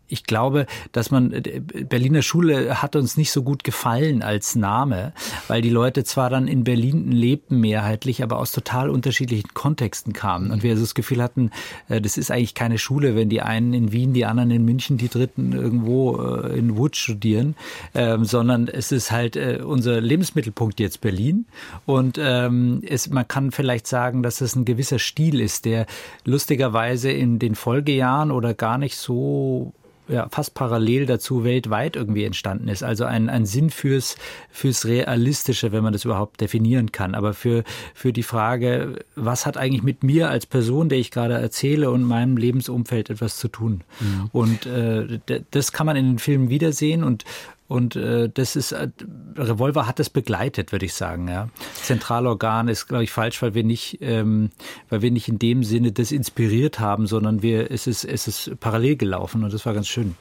ich glaube, dass man äh, Berliner Schule hat uns nicht so gut gefallen als Name, weil die Leute zwar dann in Berlin lebten mehrheitlich, aber aus total unterschiedlichen Kontexten kamen. Und wir also das Gefühl hatten, äh, das ist eigentlich keine Schule, wenn die einen in Wien, die anderen in München, die dritten irgendwo äh, in Wood studieren, ähm, sondern es ist halt unser Lebensmittelpunkt jetzt Berlin. Und ähm, es, man kann vielleicht sagen, dass es ein gewisser Stil ist, der lustigerweise in den Folgejahren oder gar nicht so ja, fast parallel dazu weltweit irgendwie entstanden ist. Also ein, ein Sinn fürs, fürs Realistische, wenn man das überhaupt definieren kann. Aber für, für die Frage, was hat eigentlich mit mir als Person, der ich gerade erzähle und meinem Lebensumfeld etwas zu tun? Mhm. Und äh, das kann man in den Filmen wiedersehen und und äh, das ist, äh, Revolver hat das begleitet, würde ich sagen. Ja. Zentralorgan ist, glaube ich, falsch, weil wir nicht, ähm, weil wir nicht in dem Sinne das inspiriert haben, sondern wir, es ist, es ist parallel gelaufen und das war ganz schön.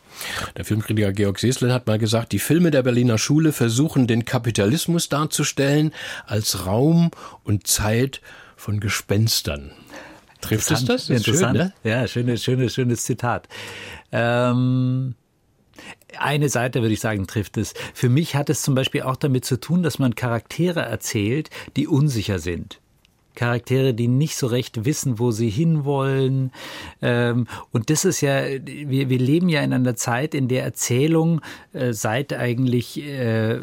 Der Filmkritiker Georg Seslen hat mal gesagt, die Filme der Berliner Schule versuchen den Kapitalismus darzustellen als Raum und Zeit von Gespenstern. Trifft es das? das Interessant. Schön, ne? Ja, schönes, schönes, schönes Zitat. Ähm eine Seite, würde ich sagen, trifft es. Für mich hat es zum Beispiel auch damit zu tun, dass man Charaktere erzählt, die unsicher sind. Charaktere, die nicht so recht wissen, wo sie hinwollen. Ähm, und das ist ja, wir, wir leben ja in einer Zeit, in der Erzählung äh, seit eigentlich äh,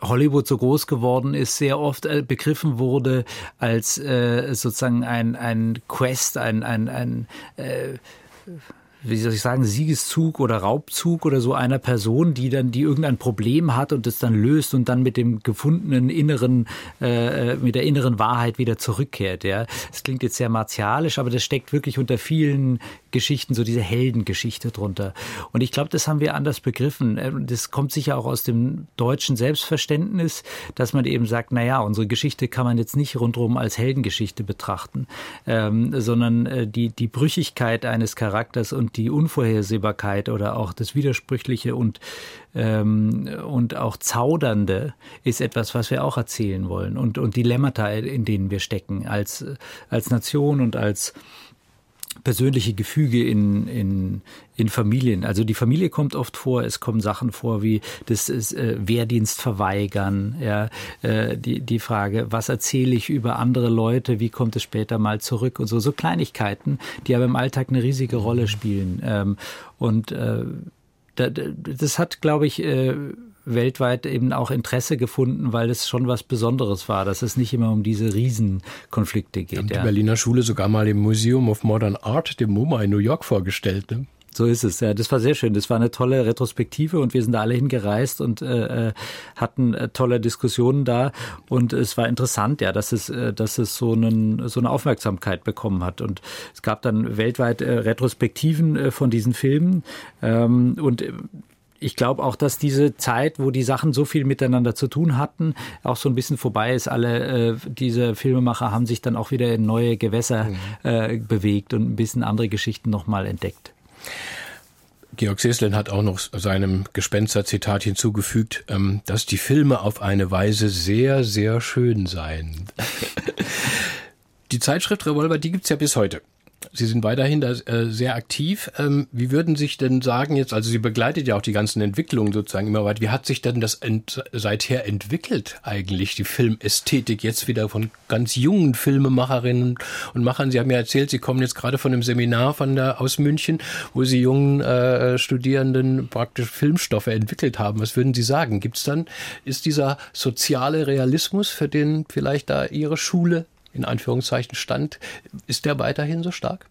Hollywood so groß geworden ist, sehr oft äh, begriffen wurde als sozusagen ein, ein Quest, ein, ein, ein wie soll ich sagen, Siegeszug oder Raubzug oder so einer Person, die dann, die irgendein Problem hat und das dann löst und dann mit dem gefundenen inneren, äh, mit der inneren Wahrheit wieder zurückkehrt. Ja, das klingt jetzt sehr martialisch, aber das steckt wirklich unter vielen Geschichten, so diese Heldengeschichte drunter. Und ich glaube, das haben wir anders begriffen. Äh, das kommt sicher auch aus dem deutschen Selbstverständnis, dass man eben sagt, na ja, unsere Geschichte kann man jetzt nicht rundherum als Heldengeschichte betrachten, ähm, sondern äh, die, die Brüchigkeit eines Charakters und die Unvorhersehbarkeit oder auch das Widersprüchliche und, ähm, und auch Zaudernde ist etwas, was wir auch erzählen wollen und, und Dilemmata, in denen wir stecken als, als Nation und als persönliche Gefüge in, in, in Familien. Also die Familie kommt oft vor, es kommen Sachen vor wie das ist, äh, Wehrdienst verweigern, ja, äh, die, die Frage, was erzähle ich über andere Leute, wie kommt es später mal zurück und so, so Kleinigkeiten, die aber im Alltag eine riesige Rolle spielen. Ähm, und äh, das hat, glaube ich, äh, weltweit eben auch Interesse gefunden, weil es schon was Besonderes war, dass es nicht immer um diese Riesenkonflikte geht. Haben die ja. Berliner Schule sogar mal im Museum of Modern Art, dem MoMA in New York vorgestellt. Ne? So ist es. Ja, das war sehr schön. Das war eine tolle Retrospektive und wir sind da alle hingereist und äh, äh hatten äh, tolle Diskussionen da und es war interessant, ja, dass es, äh, dass es so, einen, so eine Aufmerksamkeit bekommen hat und es gab dann weltweit äh, Retrospektiven äh, von diesen Filmen ähm, und ich glaube auch, dass diese Zeit, wo die Sachen so viel miteinander zu tun hatten, auch so ein bisschen vorbei ist. Alle äh, diese Filmemacher haben sich dann auch wieder in neue Gewässer mhm. äh, bewegt und ein bisschen andere Geschichten nochmal entdeckt. Georg Seslin hat auch noch seinem Gespenster-Zitat hinzugefügt, ähm, dass die Filme auf eine Weise sehr, sehr schön seien. die Zeitschrift Revolver, die gibt's ja bis heute. Sie sind weiterhin da äh, sehr aktiv. Ähm, wie würden sich denn sagen jetzt, also Sie begleitet ja auch die ganzen Entwicklungen sozusagen immer weiter. Wie hat sich denn das ent, seither entwickelt eigentlich, die Filmästhetik jetzt wieder von ganz jungen Filmemacherinnen und Machern? Sie haben ja erzählt, Sie kommen jetzt gerade von einem Seminar von der, aus München, wo Sie jungen äh, Studierenden praktisch Filmstoffe entwickelt haben. Was würden Sie sagen? Gibt's dann, ist dieser soziale Realismus, für den vielleicht da Ihre Schule in Anführungszeichen stand, ist der weiterhin so stark?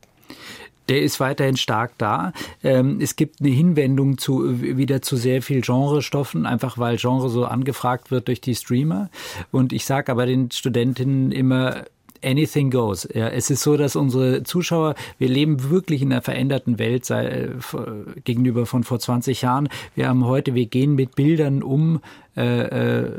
der ist weiterhin stark da. Ähm, es gibt eine Hinwendung zu wieder zu sehr viel Genrestoffen, einfach weil Genre so angefragt wird durch die Streamer. Und ich sage aber den Studentinnen immer, anything goes. Ja, es ist so, dass unsere Zuschauer, wir leben wirklich in einer veränderten Welt sei, äh, gegenüber von vor 20 Jahren. Wir haben heute, wir gehen mit Bildern um. Äh, äh,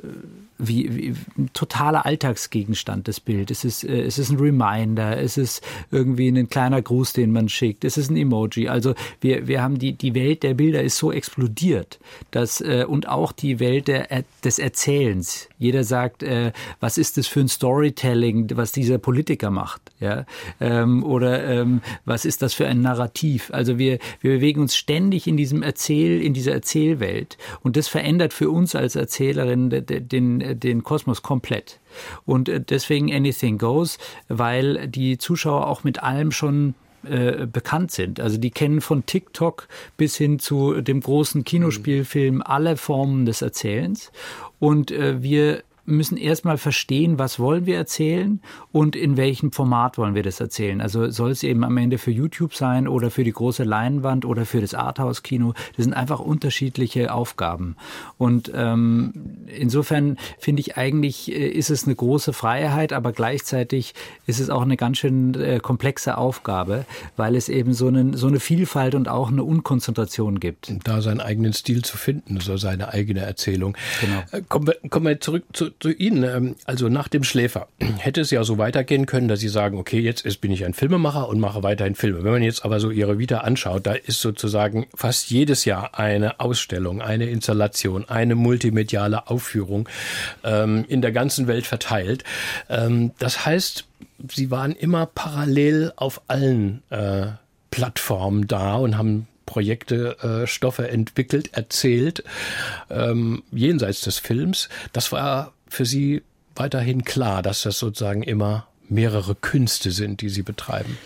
wie, wie ein totaler Alltagsgegenstand, das Bild. Es ist, äh, es ist ein Reminder, es ist irgendwie ein kleiner Gruß, den man schickt, es ist ein Emoji. Also wir, wir haben die, die Welt der Bilder ist so explodiert, dass, äh, und auch die Welt der, des Erzählens. Jeder sagt, äh, was ist das für ein Storytelling, was dieser Politiker macht, ja, ähm, oder ähm, was ist das für ein Narrativ? Also wir, wir bewegen uns ständig in diesem Erzähl, in dieser Erzählwelt und das verändert für uns als Erzählerin den, den den Kosmos komplett. Und äh, deswegen Anything Goes, weil die Zuschauer auch mit allem schon äh, bekannt sind. Also die kennen von TikTok bis hin zu dem großen Kinospielfilm alle Formen des Erzählens. Und äh, wir müssen erstmal verstehen, was wollen wir erzählen und in welchem Format wollen wir das erzählen. Also soll es eben am Ende für YouTube sein oder für die große Leinwand oder für das Arthouse-Kino. Das sind einfach unterschiedliche Aufgaben. Und ähm, insofern finde ich eigentlich, äh, ist es eine große Freiheit, aber gleichzeitig ist es auch eine ganz schön äh, komplexe Aufgabe, weil es eben so, einen, so eine Vielfalt und auch eine Unkonzentration gibt. Und da seinen eigenen Stil zu finden, so seine eigene Erzählung. Genau. Äh, kommen, wir, kommen wir zurück zu, zu Ihnen. Ähm, also nach dem Schläfer hätte es ja so weitergehen können, dass Sie sagen, okay, jetzt bin ich ein Filmemacher und mache weiterhin Filme. Wenn man jetzt aber so Ihre Vita anschaut, da ist sozusagen fast jedes Jahr eine Ausstellung, eine Installation, eine multimediale Aufführung ähm, in der ganzen Welt verteilt. Ähm, das heißt, Sie waren immer parallel auf allen äh, Plattformen da und haben Projekte, äh, Stoffe entwickelt, erzählt, ähm, jenseits des Films. Das war für Sie weiterhin klar, dass das sozusagen immer mehrere Künste sind, die Sie betreiben?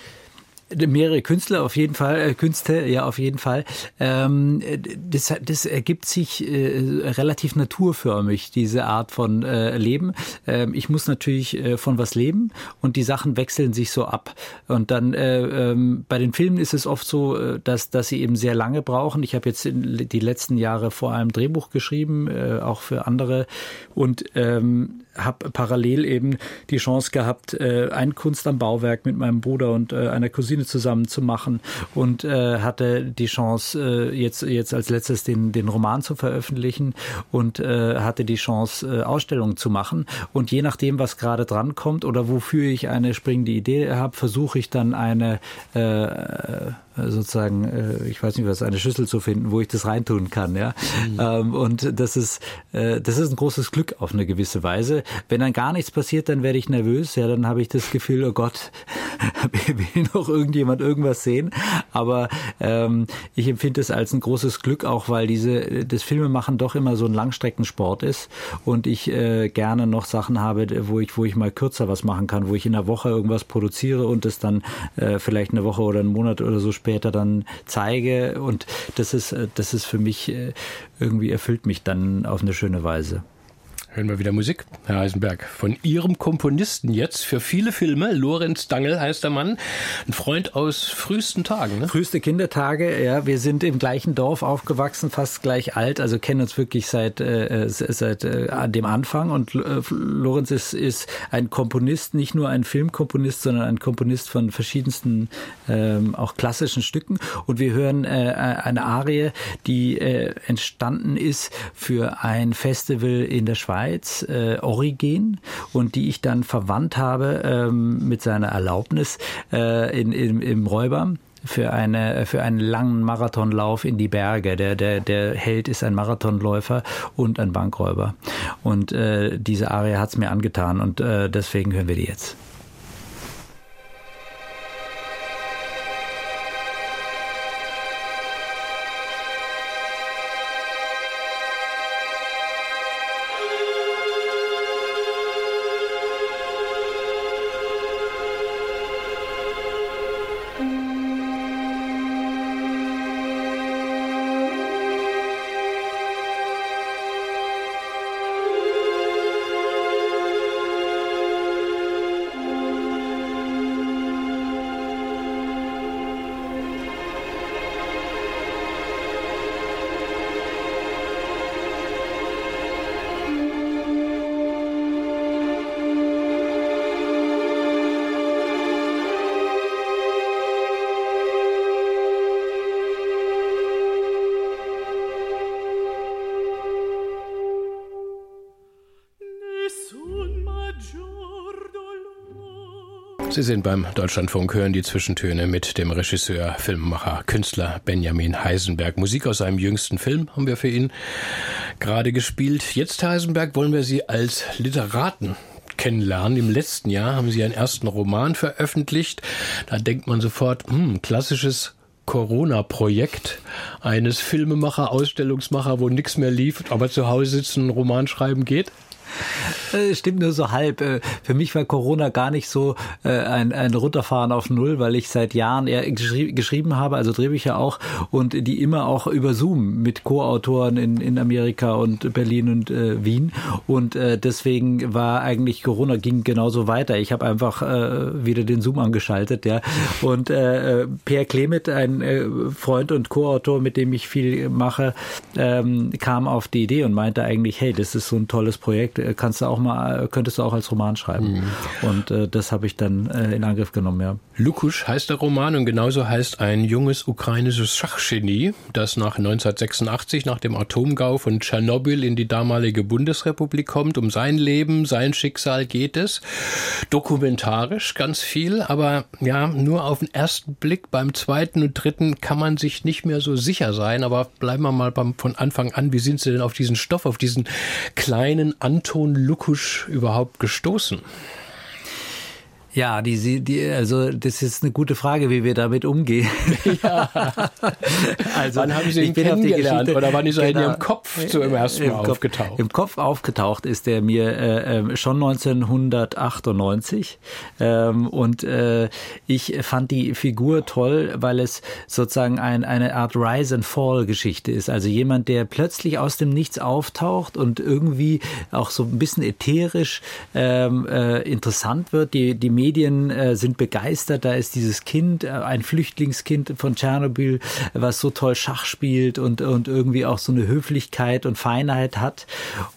Mehrere Künstler auf jeden Fall, äh, Künste, ja auf jeden Fall. Ähm, das, das ergibt sich äh, relativ naturförmig, diese Art von äh, Leben. Ähm, ich muss natürlich äh, von was leben und die Sachen wechseln sich so ab. Und dann äh, ähm, bei den Filmen ist es oft so, äh, dass, dass sie eben sehr lange brauchen. Ich habe jetzt die letzten Jahre vor allem Drehbuch geschrieben, äh, auch für andere. Und ähm, habe parallel eben die Chance gehabt, äh, ein Kunst am Bauwerk mit meinem Bruder und äh, einer Cousine zusammen zu machen und äh, hatte die Chance, äh, jetzt, jetzt als letztes den, den Roman zu veröffentlichen und äh, hatte die Chance, äh, Ausstellungen zu machen. Und je nachdem, was gerade dran kommt oder wofür ich eine springende Idee habe, versuche ich dann eine äh, sozusagen, äh, ich weiß nicht was, eine Schüssel zu finden, wo ich das reintun kann, ja. Mhm. Ähm, und das ist, äh, das ist ein großes Glück auf eine gewisse Weise. Wenn dann gar nichts passiert, dann werde ich nervös, ja, dann habe ich das Gefühl, oh Gott, will noch irgendjemand irgendwas sehen. Aber ähm, ich empfinde es als ein großes Glück, auch weil diese, das Filmemachen doch immer so ein Langstreckensport ist und ich äh, gerne noch Sachen habe, wo ich, wo ich mal kürzer was machen kann, wo ich in der Woche irgendwas produziere und es dann äh, vielleicht eine Woche oder einen Monat oder so später dann zeige. Und das ist, äh, das ist für mich äh, irgendwie erfüllt mich dann auf eine schöne Weise. Hören wir wieder Musik, Herr Heisenberg. Von Ihrem Komponisten jetzt für viele Filme. Lorenz Dangel heißt der Mann. Ein Freund aus frühesten Tagen. Ne? Früheste Kindertage, ja. Wir sind im gleichen Dorf aufgewachsen, fast gleich alt. Also kennen uns wirklich seit, äh, seit äh, dem Anfang. Und äh, Lorenz ist, ist ein Komponist, nicht nur ein Filmkomponist, sondern ein Komponist von verschiedensten, ähm, auch klassischen Stücken. Und wir hören äh, eine Arie, die äh, entstanden ist für ein Festival in der Schweiz Schweiz, äh, Origen, und die ich dann verwandt habe ähm, mit seiner Erlaubnis äh, in, in, im Räuber für eine für einen langen Marathonlauf in die Berge. Der der der Held ist ein Marathonläufer und ein Bankräuber. Und äh, diese Arie hat's mir angetan und äh, deswegen hören wir die jetzt. Sie sind beim Deutschlandfunk, hören die Zwischentöne mit dem Regisseur, Filmemacher, Künstler Benjamin Heisenberg. Musik aus seinem jüngsten Film haben wir für ihn gerade gespielt. Jetzt, Heisenberg, wollen wir Sie als Literaten kennenlernen. Im letzten Jahr haben Sie einen ersten Roman veröffentlicht. Da denkt man sofort, hm, klassisches Corona-Projekt eines Filmemacher, Ausstellungsmacher, wo nichts mehr lief, aber zu Hause sitzen, Roman schreiben geht? Äh, stimmt nur so halb. Äh, für mich war Corona gar nicht so äh, ein, ein Runterfahren auf Null, weil ich seit Jahren eher geschri geschrieben habe, also Drehbücher auch, und die immer auch über Zoom mit Co-Autoren in, in Amerika und Berlin und äh, Wien. Und äh, deswegen war eigentlich Corona ging genauso weiter. Ich habe einfach äh, wieder den Zoom angeschaltet, ja. Und äh, Pierre Clement, ein Freund und Co-Autor, mit dem ich viel mache, ähm, kam auf die Idee und meinte eigentlich, hey, das ist so ein tolles Projekt, kannst du auch mal, könntest du auch als Roman schreiben. Mhm. Und äh, das habe ich dann äh, in Angriff genommen, ja. Lukusch heißt der Roman und genauso heißt ein junges ukrainisches Schachgenie, das nach 1986 nach dem Atomgau von Tschernobyl in die damalige Bundesrepublik kommt. Um sein Leben, sein Schicksal geht es. Dokumentarisch ganz viel, aber ja, nur auf den ersten Blick beim zweiten und dritten kann man sich nicht mehr so sicher sein. Aber bleiben wir mal beim, von Anfang an. Wie sind Sie denn auf diesen Stoff, auf diesen kleinen Anton Lukusch überhaupt gestoßen? Ja, die, die, also das ist eine gute Frage, wie wir damit umgehen. Ja. also, wann haben Sie ihn kennengelernt oder wann ist er genau, in Ihrem Kopf zum ersten Mal aufgetaucht? Kopf, Im Kopf aufgetaucht ist er mir äh, ähm, schon 1998 ähm, und äh, ich fand die Figur toll, weil es sozusagen ein, eine Art Rise and Fall Geschichte ist. Also jemand, der plötzlich aus dem Nichts auftaucht und irgendwie auch so ein bisschen ätherisch ähm, äh, interessant wird. Die, die Medien äh, sind begeistert. Da ist dieses Kind, äh, ein Flüchtlingskind von Tschernobyl, was so toll Schach spielt und, und irgendwie auch so eine Höflichkeit und Feinheit hat.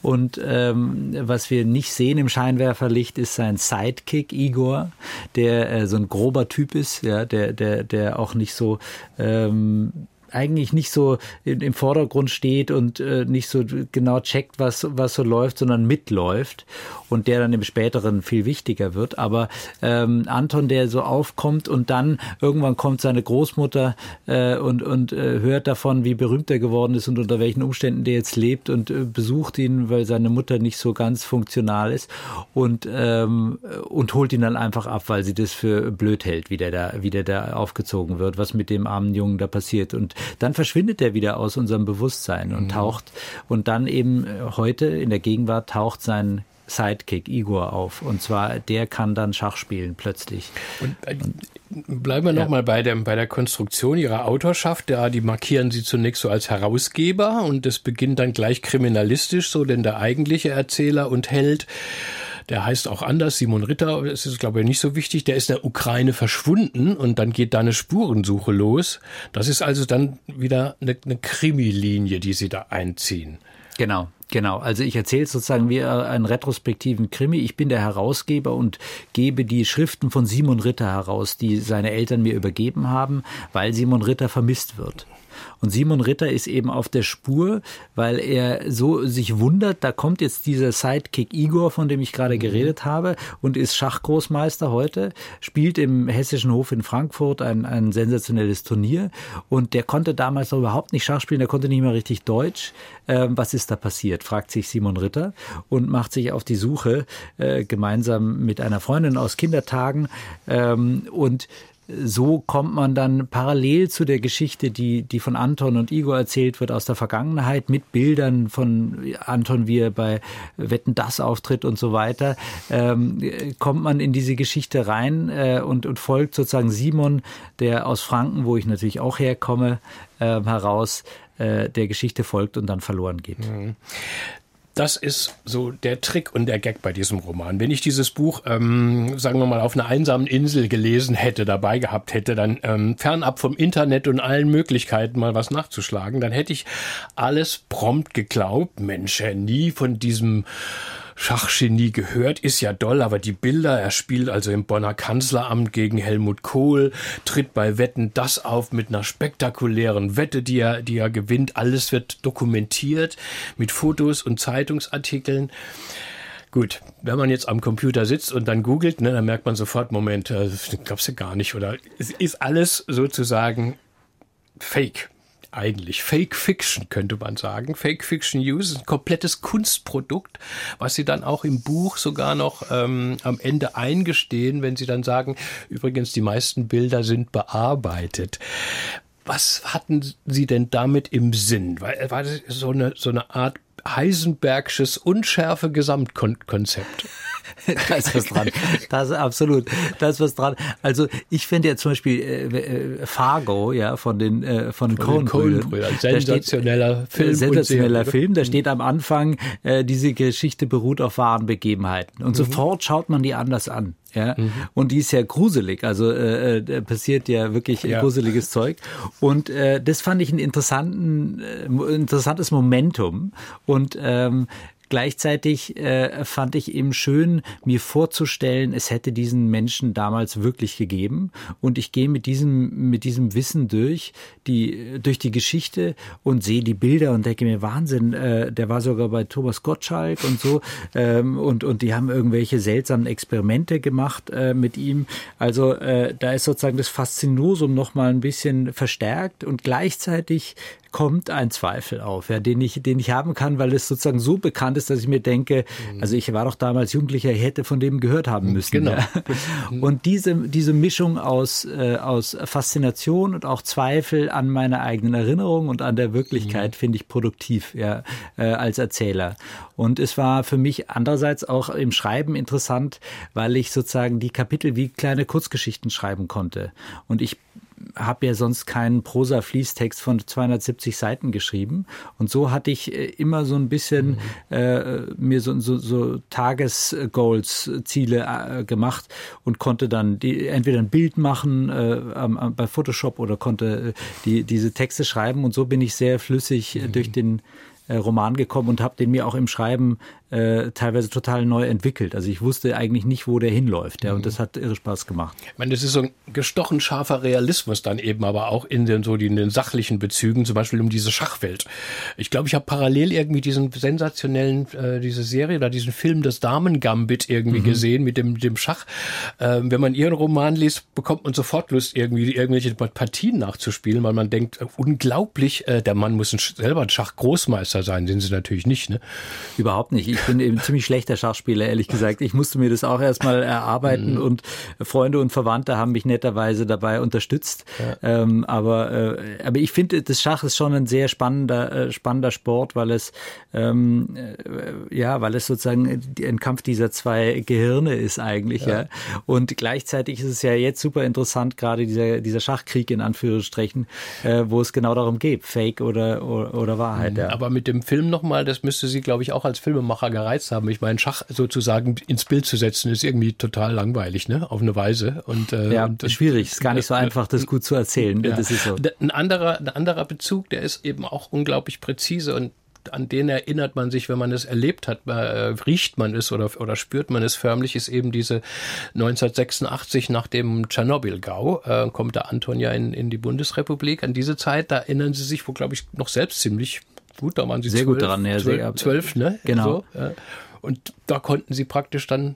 Und ähm, was wir nicht sehen im Scheinwerferlicht, ist sein Sidekick Igor, der äh, so ein grober Typ ist, ja, der, der, der auch nicht so ähm, eigentlich nicht so im Vordergrund steht und äh, nicht so genau checkt, was, was so läuft, sondern mitläuft und der dann im späteren viel wichtiger wird. Aber ähm, Anton, der so aufkommt und dann irgendwann kommt seine Großmutter äh, und, und äh, hört davon, wie berühmt er geworden ist und unter welchen Umständen der jetzt lebt und äh, besucht ihn, weil seine Mutter nicht so ganz funktional ist und, ähm, und holt ihn dann einfach ab, weil sie das für blöd hält, wie der da, wie der da aufgezogen wird, was mit dem armen Jungen da passiert. Und dann verschwindet er wieder aus unserem Bewusstsein und mhm. taucht und dann eben äh, heute in der Gegenwart taucht sein Sidekick Igor auf. Und zwar, der kann dann Schach spielen plötzlich. Und, äh, bleiben wir ja. nochmal bei, der, bei der Konstruktion Ihrer Autorschaft. Da, die markieren Sie zunächst so als Herausgeber und das beginnt dann gleich kriminalistisch, so denn der eigentliche Erzähler und Held der heißt auch anders, Simon Ritter, das ist glaube ich nicht so wichtig, der ist in der Ukraine verschwunden und dann geht da eine Spurensuche los. Das ist also dann wieder eine, eine Krimi-Linie, die Sie da einziehen. Genau. Genau, also ich erzähle sozusagen wie einen retrospektiven Krimi. Ich bin der Herausgeber und gebe die Schriften von Simon Ritter heraus, die seine Eltern mir übergeben haben, weil Simon Ritter vermisst wird. Und Simon Ritter ist eben auf der Spur, weil er so sich wundert, da kommt jetzt dieser Sidekick Igor, von dem ich gerade mhm. geredet habe, und ist Schachgroßmeister heute, spielt im Hessischen Hof in Frankfurt ein, ein sensationelles Turnier. Und der konnte damals noch überhaupt nicht Schach spielen, der konnte nicht mehr richtig Deutsch. Ähm, was ist da passiert? fragt sich Simon Ritter und macht sich auf die Suche äh, gemeinsam mit einer Freundin aus Kindertagen. Ähm, und so kommt man dann parallel zu der Geschichte, die, die von Anton und Igor erzählt wird aus der Vergangenheit, mit Bildern von Anton, wie er bei Wetten das auftritt und so weiter, ähm, kommt man in diese Geschichte rein äh, und, und folgt sozusagen Simon, der aus Franken, wo ich natürlich auch herkomme, äh, heraus, der Geschichte folgt und dann verloren geht. Das ist so der Trick und der Gag bei diesem Roman. Wenn ich dieses Buch, ähm, sagen wir mal, auf einer einsamen Insel gelesen hätte, dabei gehabt hätte, dann ähm, fernab vom Internet und allen Möglichkeiten mal was nachzuschlagen, dann hätte ich alles prompt geglaubt. Mensch, nie von diesem Schachgenie gehört, ist ja doll, aber die Bilder, er spielt also im Bonner Kanzleramt gegen Helmut Kohl, tritt bei Wetten das auf mit einer spektakulären Wette, die er, die er gewinnt. Alles wird dokumentiert mit Fotos und Zeitungsartikeln. Gut, wenn man jetzt am Computer sitzt und dann googelt, ne, dann merkt man sofort, Moment, äh, das glaubst du gar nicht. Oder es ist alles sozusagen Fake eigentlich. Fake Fiction könnte man sagen. Fake Fiction News ist ein komplettes Kunstprodukt, was sie dann auch im Buch sogar noch ähm, am Ende eingestehen, wenn sie dann sagen, übrigens, die meisten Bilder sind bearbeitet. Was hatten Sie denn damit im Sinn? War das so eine, so eine Art Heisenbergsches unschärfe Gesamtkonzept? da ist was dran. Das ist absolut. Da ist was dran. Also ich finde ja zum Beispiel äh, äh, Fargo, ja, von den äh, von, von Coen-Brüdern. Sensationeller steht, Film. Sensationeller Film. Da steht am Anfang, äh, diese Geschichte beruht auf wahren Begebenheiten. Und mhm. sofort schaut man die anders an. Ja, mhm. und die ist ja gruselig, also äh, äh passiert ja wirklich ja. gruseliges Zeug. Und äh, das fand ich ein interessanten, äh, interessantes Momentum. Und ähm, Gleichzeitig äh, fand ich eben schön, mir vorzustellen, es hätte diesen Menschen damals wirklich gegeben. Und ich gehe mit diesem, mit diesem Wissen durch die, durch die Geschichte und sehe die Bilder und denke mir, Wahnsinn, äh, der war sogar bei Thomas Gottschalk und so. Ähm, und, und die haben irgendwelche seltsamen Experimente gemacht äh, mit ihm. Also äh, da ist sozusagen das Faszinosum nochmal ein bisschen verstärkt und gleichzeitig kommt ein Zweifel auf, ja, den ich, den ich haben kann, weil es sozusagen so bekannt ist, dass ich mir denke, mhm. also ich war doch damals Jugendlicher, ich hätte von dem gehört haben müssen. Genau. Ja. Mhm. Und diese, diese Mischung aus, äh, aus Faszination und auch Zweifel an meiner eigenen Erinnerung und an der Wirklichkeit mhm. finde ich produktiv, ja, äh, als Erzähler. Und es war für mich andererseits auch im Schreiben interessant, weil ich sozusagen die Kapitel wie kleine Kurzgeschichten schreiben konnte. Und ich habe ja sonst keinen Prosa-Fließtext von 270 Seiten geschrieben. Und so hatte ich äh, immer so ein bisschen mhm. äh, mir so, so, so Tagesgoals, Ziele äh, gemacht und konnte dann die, entweder ein Bild machen äh, bei Photoshop oder konnte äh, die, diese Texte schreiben. Und so bin ich sehr flüssig äh, mhm. durch den Roman gekommen und habe den mir auch im Schreiben äh, teilweise total neu entwickelt. Also ich wusste eigentlich nicht, wo der hinläuft. Ja, und mhm. das hat irre Spaß gemacht. Ich meine, das ist so ein gestochen scharfer Realismus dann eben, aber auch in den so in den sachlichen Bezügen, zum Beispiel um diese Schachwelt. Ich glaube, ich habe parallel irgendwie diesen sensationellen, äh, diese Serie oder diesen Film des Damen-Gambit irgendwie mhm. gesehen mit dem, dem Schach. Äh, wenn man ihren Roman liest, bekommt man sofort Lust, irgendwie irgendwelche Partien nachzuspielen, weil man denkt, äh, unglaublich, äh, der Mann muss ein, selber ein Schachgroßmeister sein, sind sie natürlich nicht, ne? Überhaupt nicht. Ich bin eben ziemlich schlechter Schachspieler, ehrlich gesagt. Ich musste mir das auch erstmal erarbeiten mhm. und Freunde und Verwandte haben mich netterweise dabei unterstützt. Ja. Ähm, aber, äh, aber ich finde, das Schach ist schon ein sehr spannender, äh, spannender Sport, weil es, ähm, äh, ja, weil es sozusagen ein Kampf dieser zwei Gehirne ist eigentlich, ja. ja. Und gleichzeitig ist es ja jetzt super interessant, gerade dieser, dieser Schachkrieg in Anführungsstrichen, äh, wo es genau darum geht, Fake oder, oder, oder Wahrheit. Mhm. Ja. Aber mit dem Film nochmal, das müsste sie, glaube ich, auch als Filmemacher gereizt haben. Ich meine, Schach sozusagen ins Bild zu setzen, ist irgendwie total langweilig, ne? Auf eine Weise. Und, äh, ja, und, schwierig. Ist gar nicht so einfach, das gut zu erzählen. Ja. Das ist so. Ein anderer, ein anderer Bezug, der ist eben auch unglaublich präzise und an den erinnert man sich, wenn man es erlebt hat, äh, riecht man es oder, oder spürt man es förmlich, ist eben diese 1986 nach dem Tschernobyl-Gau, äh, kommt der Anton ja in, in die Bundesrepublik. An diese Zeit, da erinnern sie sich, wo glaube ich noch selbst ziemlich gut, da waren sie sehr zwölf, gut dran, ja, zwölf, sehr, zwölf ne? Genau. So, äh, und da konnten sie praktisch dann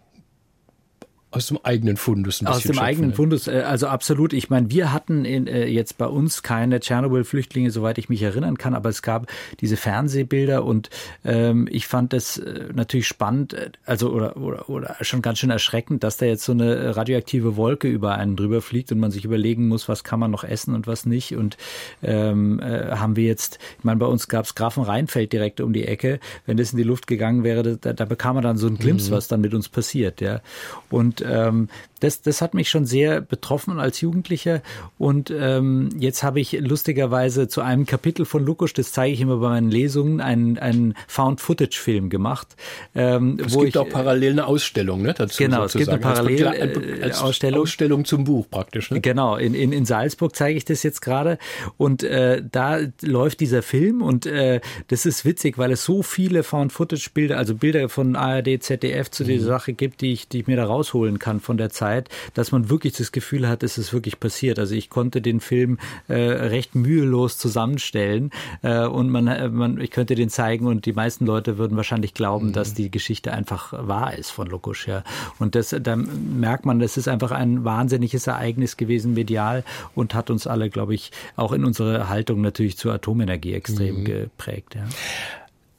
aus dem eigenen Fundus ein bisschen Aus dem schöpfen. eigenen Fundus, äh, also absolut. Ich meine, wir hatten in, äh, jetzt bei uns keine Tschernobyl-Flüchtlinge, soweit ich mich erinnern kann, aber es gab diese Fernsehbilder und ähm, ich fand das äh, natürlich spannend, also oder, oder, oder schon ganz schön erschreckend, dass da jetzt so eine radioaktive Wolke über einen drüber fliegt und man sich überlegen muss, was kann man noch essen und was nicht. Und ähm, äh, haben wir jetzt, ich meine, bei uns gab es Grafen Rheinfeld direkt um die Ecke. Wenn das in die Luft gegangen wäre, da, da bekam man dann so einen Glimps, mhm. was dann mit uns passiert, ja. Und ähm, das, das hat mich schon sehr betroffen als Jugendlicher. Und ähm, jetzt habe ich lustigerweise zu einem Kapitel von Lukusch, das zeige ich immer bei meinen Lesungen, einen, einen Found-Footage-Film gemacht. Ähm, es gibt ich, auch parallel eine Ausstellung ne, dazu. Genau, sozusagen. es gibt eine Parallel-Ausstellung. Äh, Ausstellung zum Buch praktisch. Ne? Genau, in, in, in Salzburg zeige ich das jetzt gerade. Und äh, da läuft dieser Film und äh, das ist witzig, weil es so viele Found-Footage-Bilder, also Bilder von ARD, ZDF zu dieser mhm. Sache gibt, die ich, die ich mir da rausholen kann von der Zeit Zeit, dass man wirklich das Gefühl hat, es ist wirklich passiert. Also ich konnte den Film äh, recht mühelos zusammenstellen äh, und man, äh, man, ich könnte den zeigen und die meisten Leute würden wahrscheinlich glauben, mhm. dass die Geschichte einfach wahr ist von Lukusch. Ja. Und das, da merkt man, das ist einfach ein wahnsinniges Ereignis gewesen medial und hat uns alle, glaube ich, auch in unserer Haltung natürlich zur Atomenergie extrem mhm. geprägt. Ja.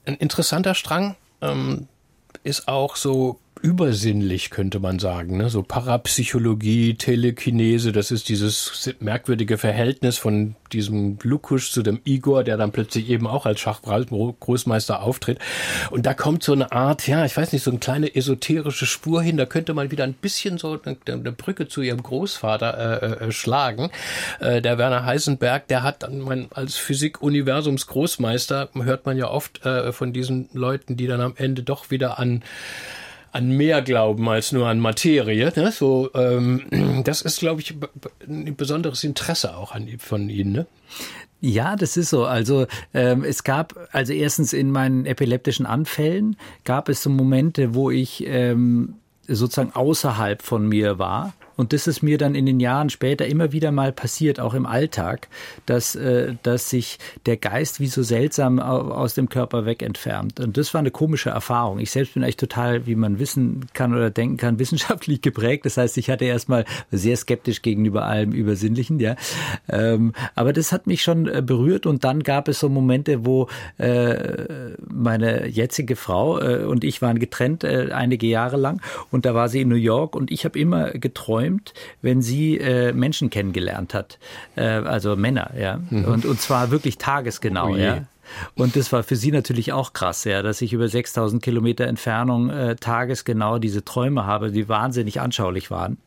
Ein interessanter Strang ähm, ist auch so übersinnlich, könnte man sagen. Ne? So Parapsychologie, Telekinese, das ist dieses merkwürdige Verhältnis von diesem Lukusch zu dem Igor, der dann plötzlich eben auch als Schachgroßmeister auftritt. Und da kommt so eine Art, ja, ich weiß nicht, so eine kleine esoterische Spur hin. Da könnte man wieder ein bisschen so eine, eine Brücke zu ihrem Großvater äh, äh, schlagen. Äh, der Werner Heisenberg, der hat dann mein, als Physik-Universums-Großmeister, hört man ja oft äh, von diesen Leuten, die dann am Ende doch wieder an an mehr glauben als nur an Materie. Ne? So, ähm, das ist, glaube ich, ein besonderes Interesse auch an, von Ihnen. Ne? Ja, das ist so. Also ähm, es gab, also erstens in meinen epileptischen Anfällen gab es so Momente, wo ich ähm, sozusagen außerhalb von mir war und das ist mir dann in den Jahren später immer wieder mal passiert, auch im Alltag, dass, äh, dass sich der Geist wie so seltsam aus dem Körper weg entfernt. Und das war eine komische Erfahrung. Ich selbst bin eigentlich total, wie man wissen kann oder denken kann, wissenschaftlich geprägt. Das heißt, ich hatte erstmal sehr skeptisch gegenüber allem Übersinnlichen, ja. Ähm, aber das hat mich schon äh, berührt und dann gab es so Momente, wo äh, meine jetzige Frau und ich waren getrennt einige Jahre lang und da war sie in New York und ich habe immer geträumt, geträumt, wenn sie äh, Menschen kennengelernt hat, äh, also Männer, ja, mhm. und, und zwar wirklich tagesgenau, oh ja. Und das war für sie natürlich auch krass, ja, dass ich über 6000 Kilometer Entfernung äh, tagesgenau diese Träume habe, die wahnsinnig anschaulich waren.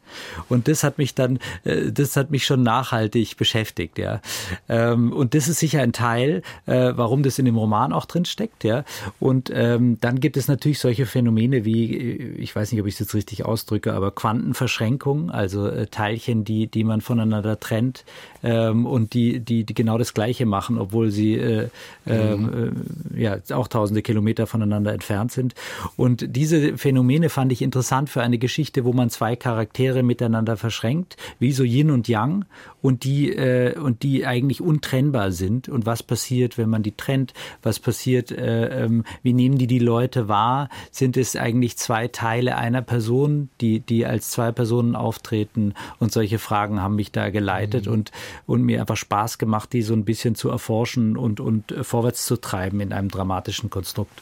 Und das hat mich dann, äh, das hat mich schon nachhaltig beschäftigt, ja. Ähm, und das ist sicher ein Teil, äh, warum das in dem Roman auch drin steckt, ja. Und ähm, dann gibt es natürlich solche Phänomene wie, ich weiß nicht, ob ich es jetzt richtig ausdrücke, aber Quantenverschränkung, also äh, Teilchen, die, die man voneinander trennt ähm, und die, die, die genau das Gleiche machen, obwohl sie äh, ähm, äh, ja auch tausende Kilometer voneinander entfernt sind. Und diese Phänomene fand ich interessant für eine Geschichte, wo man zwei Charaktere miteinander verschränkt, wie so Yin und Yang, und die äh, und die eigentlich untrennbar sind. Und was passiert, wenn man die trennt? Was passiert? Äh, ähm, wie nehmen die die Leute wahr? Sind es eigentlich zwei Teile einer Person, die die als zwei Personen auftreten? Und solche Fragen haben mich da geleitet mhm. und und mir einfach Spaß gemacht, die so ein bisschen zu erforschen und und äh, vorwärts zu treiben in einem dramatischen Konstrukt.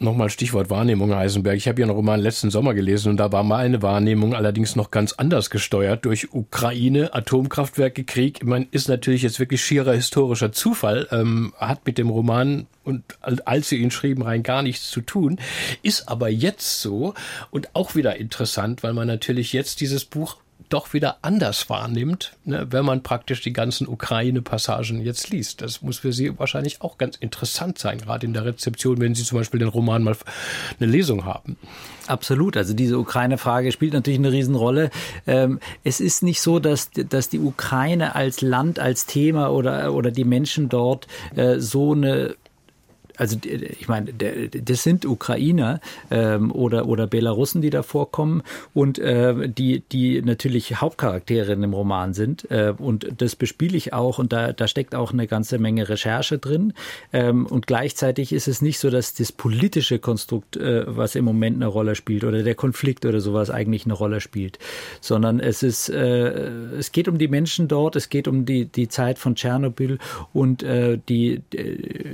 Nochmal Stichwort Wahrnehmung, Heisenberg. Ich habe Ihren Roman letzten Sommer gelesen und da war meine Wahrnehmung allerdings noch ganz anders gesteuert durch Ukraine, Atomkraftwerke, Krieg. Ich meine, ist natürlich jetzt wirklich schierer historischer Zufall, ähm, hat mit dem Roman und als Sie ihn schrieben, rein gar nichts zu tun, ist aber jetzt so und auch wieder interessant, weil man natürlich jetzt dieses Buch doch wieder anders wahrnimmt, ne, wenn man praktisch die ganzen Ukraine-Passagen jetzt liest. Das muss für Sie wahrscheinlich auch ganz interessant sein, gerade in der Rezeption, wenn Sie zum Beispiel den Roman mal eine Lesung haben. Absolut. Also diese Ukraine-Frage spielt natürlich eine Riesenrolle. Ähm, es ist nicht so, dass, dass die Ukraine als Land, als Thema oder, oder die Menschen dort äh, so eine also ich meine, das sind Ukrainer ähm, oder, oder Belarussen, die da vorkommen und äh, die, die natürlich Hauptcharaktere in dem Roman sind. Äh, und das bespiele ich auch und da, da steckt auch eine ganze Menge Recherche drin. Ähm, und gleichzeitig ist es nicht so, dass das politische Konstrukt, äh, was im Moment eine Rolle spielt, oder der Konflikt oder sowas eigentlich eine Rolle spielt, sondern es ist, äh, es geht um die Menschen dort, es geht um die, die Zeit von Tschernobyl und äh, die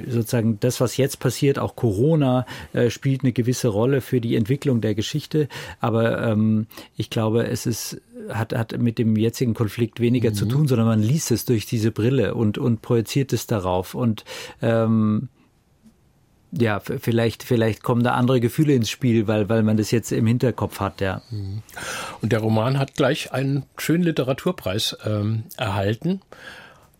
sozusagen das, was was jetzt passiert, auch Corona äh, spielt eine gewisse Rolle für die Entwicklung der Geschichte. Aber ähm, ich glaube, es ist hat, hat mit dem jetzigen Konflikt weniger mhm. zu tun, sondern man liest es durch diese Brille und, und projiziert es darauf. Und ähm, ja, vielleicht, vielleicht kommen da andere Gefühle ins Spiel, weil, weil man das jetzt im Hinterkopf hat, ja. Mhm. Und der Roman hat gleich einen schönen Literaturpreis ähm, erhalten.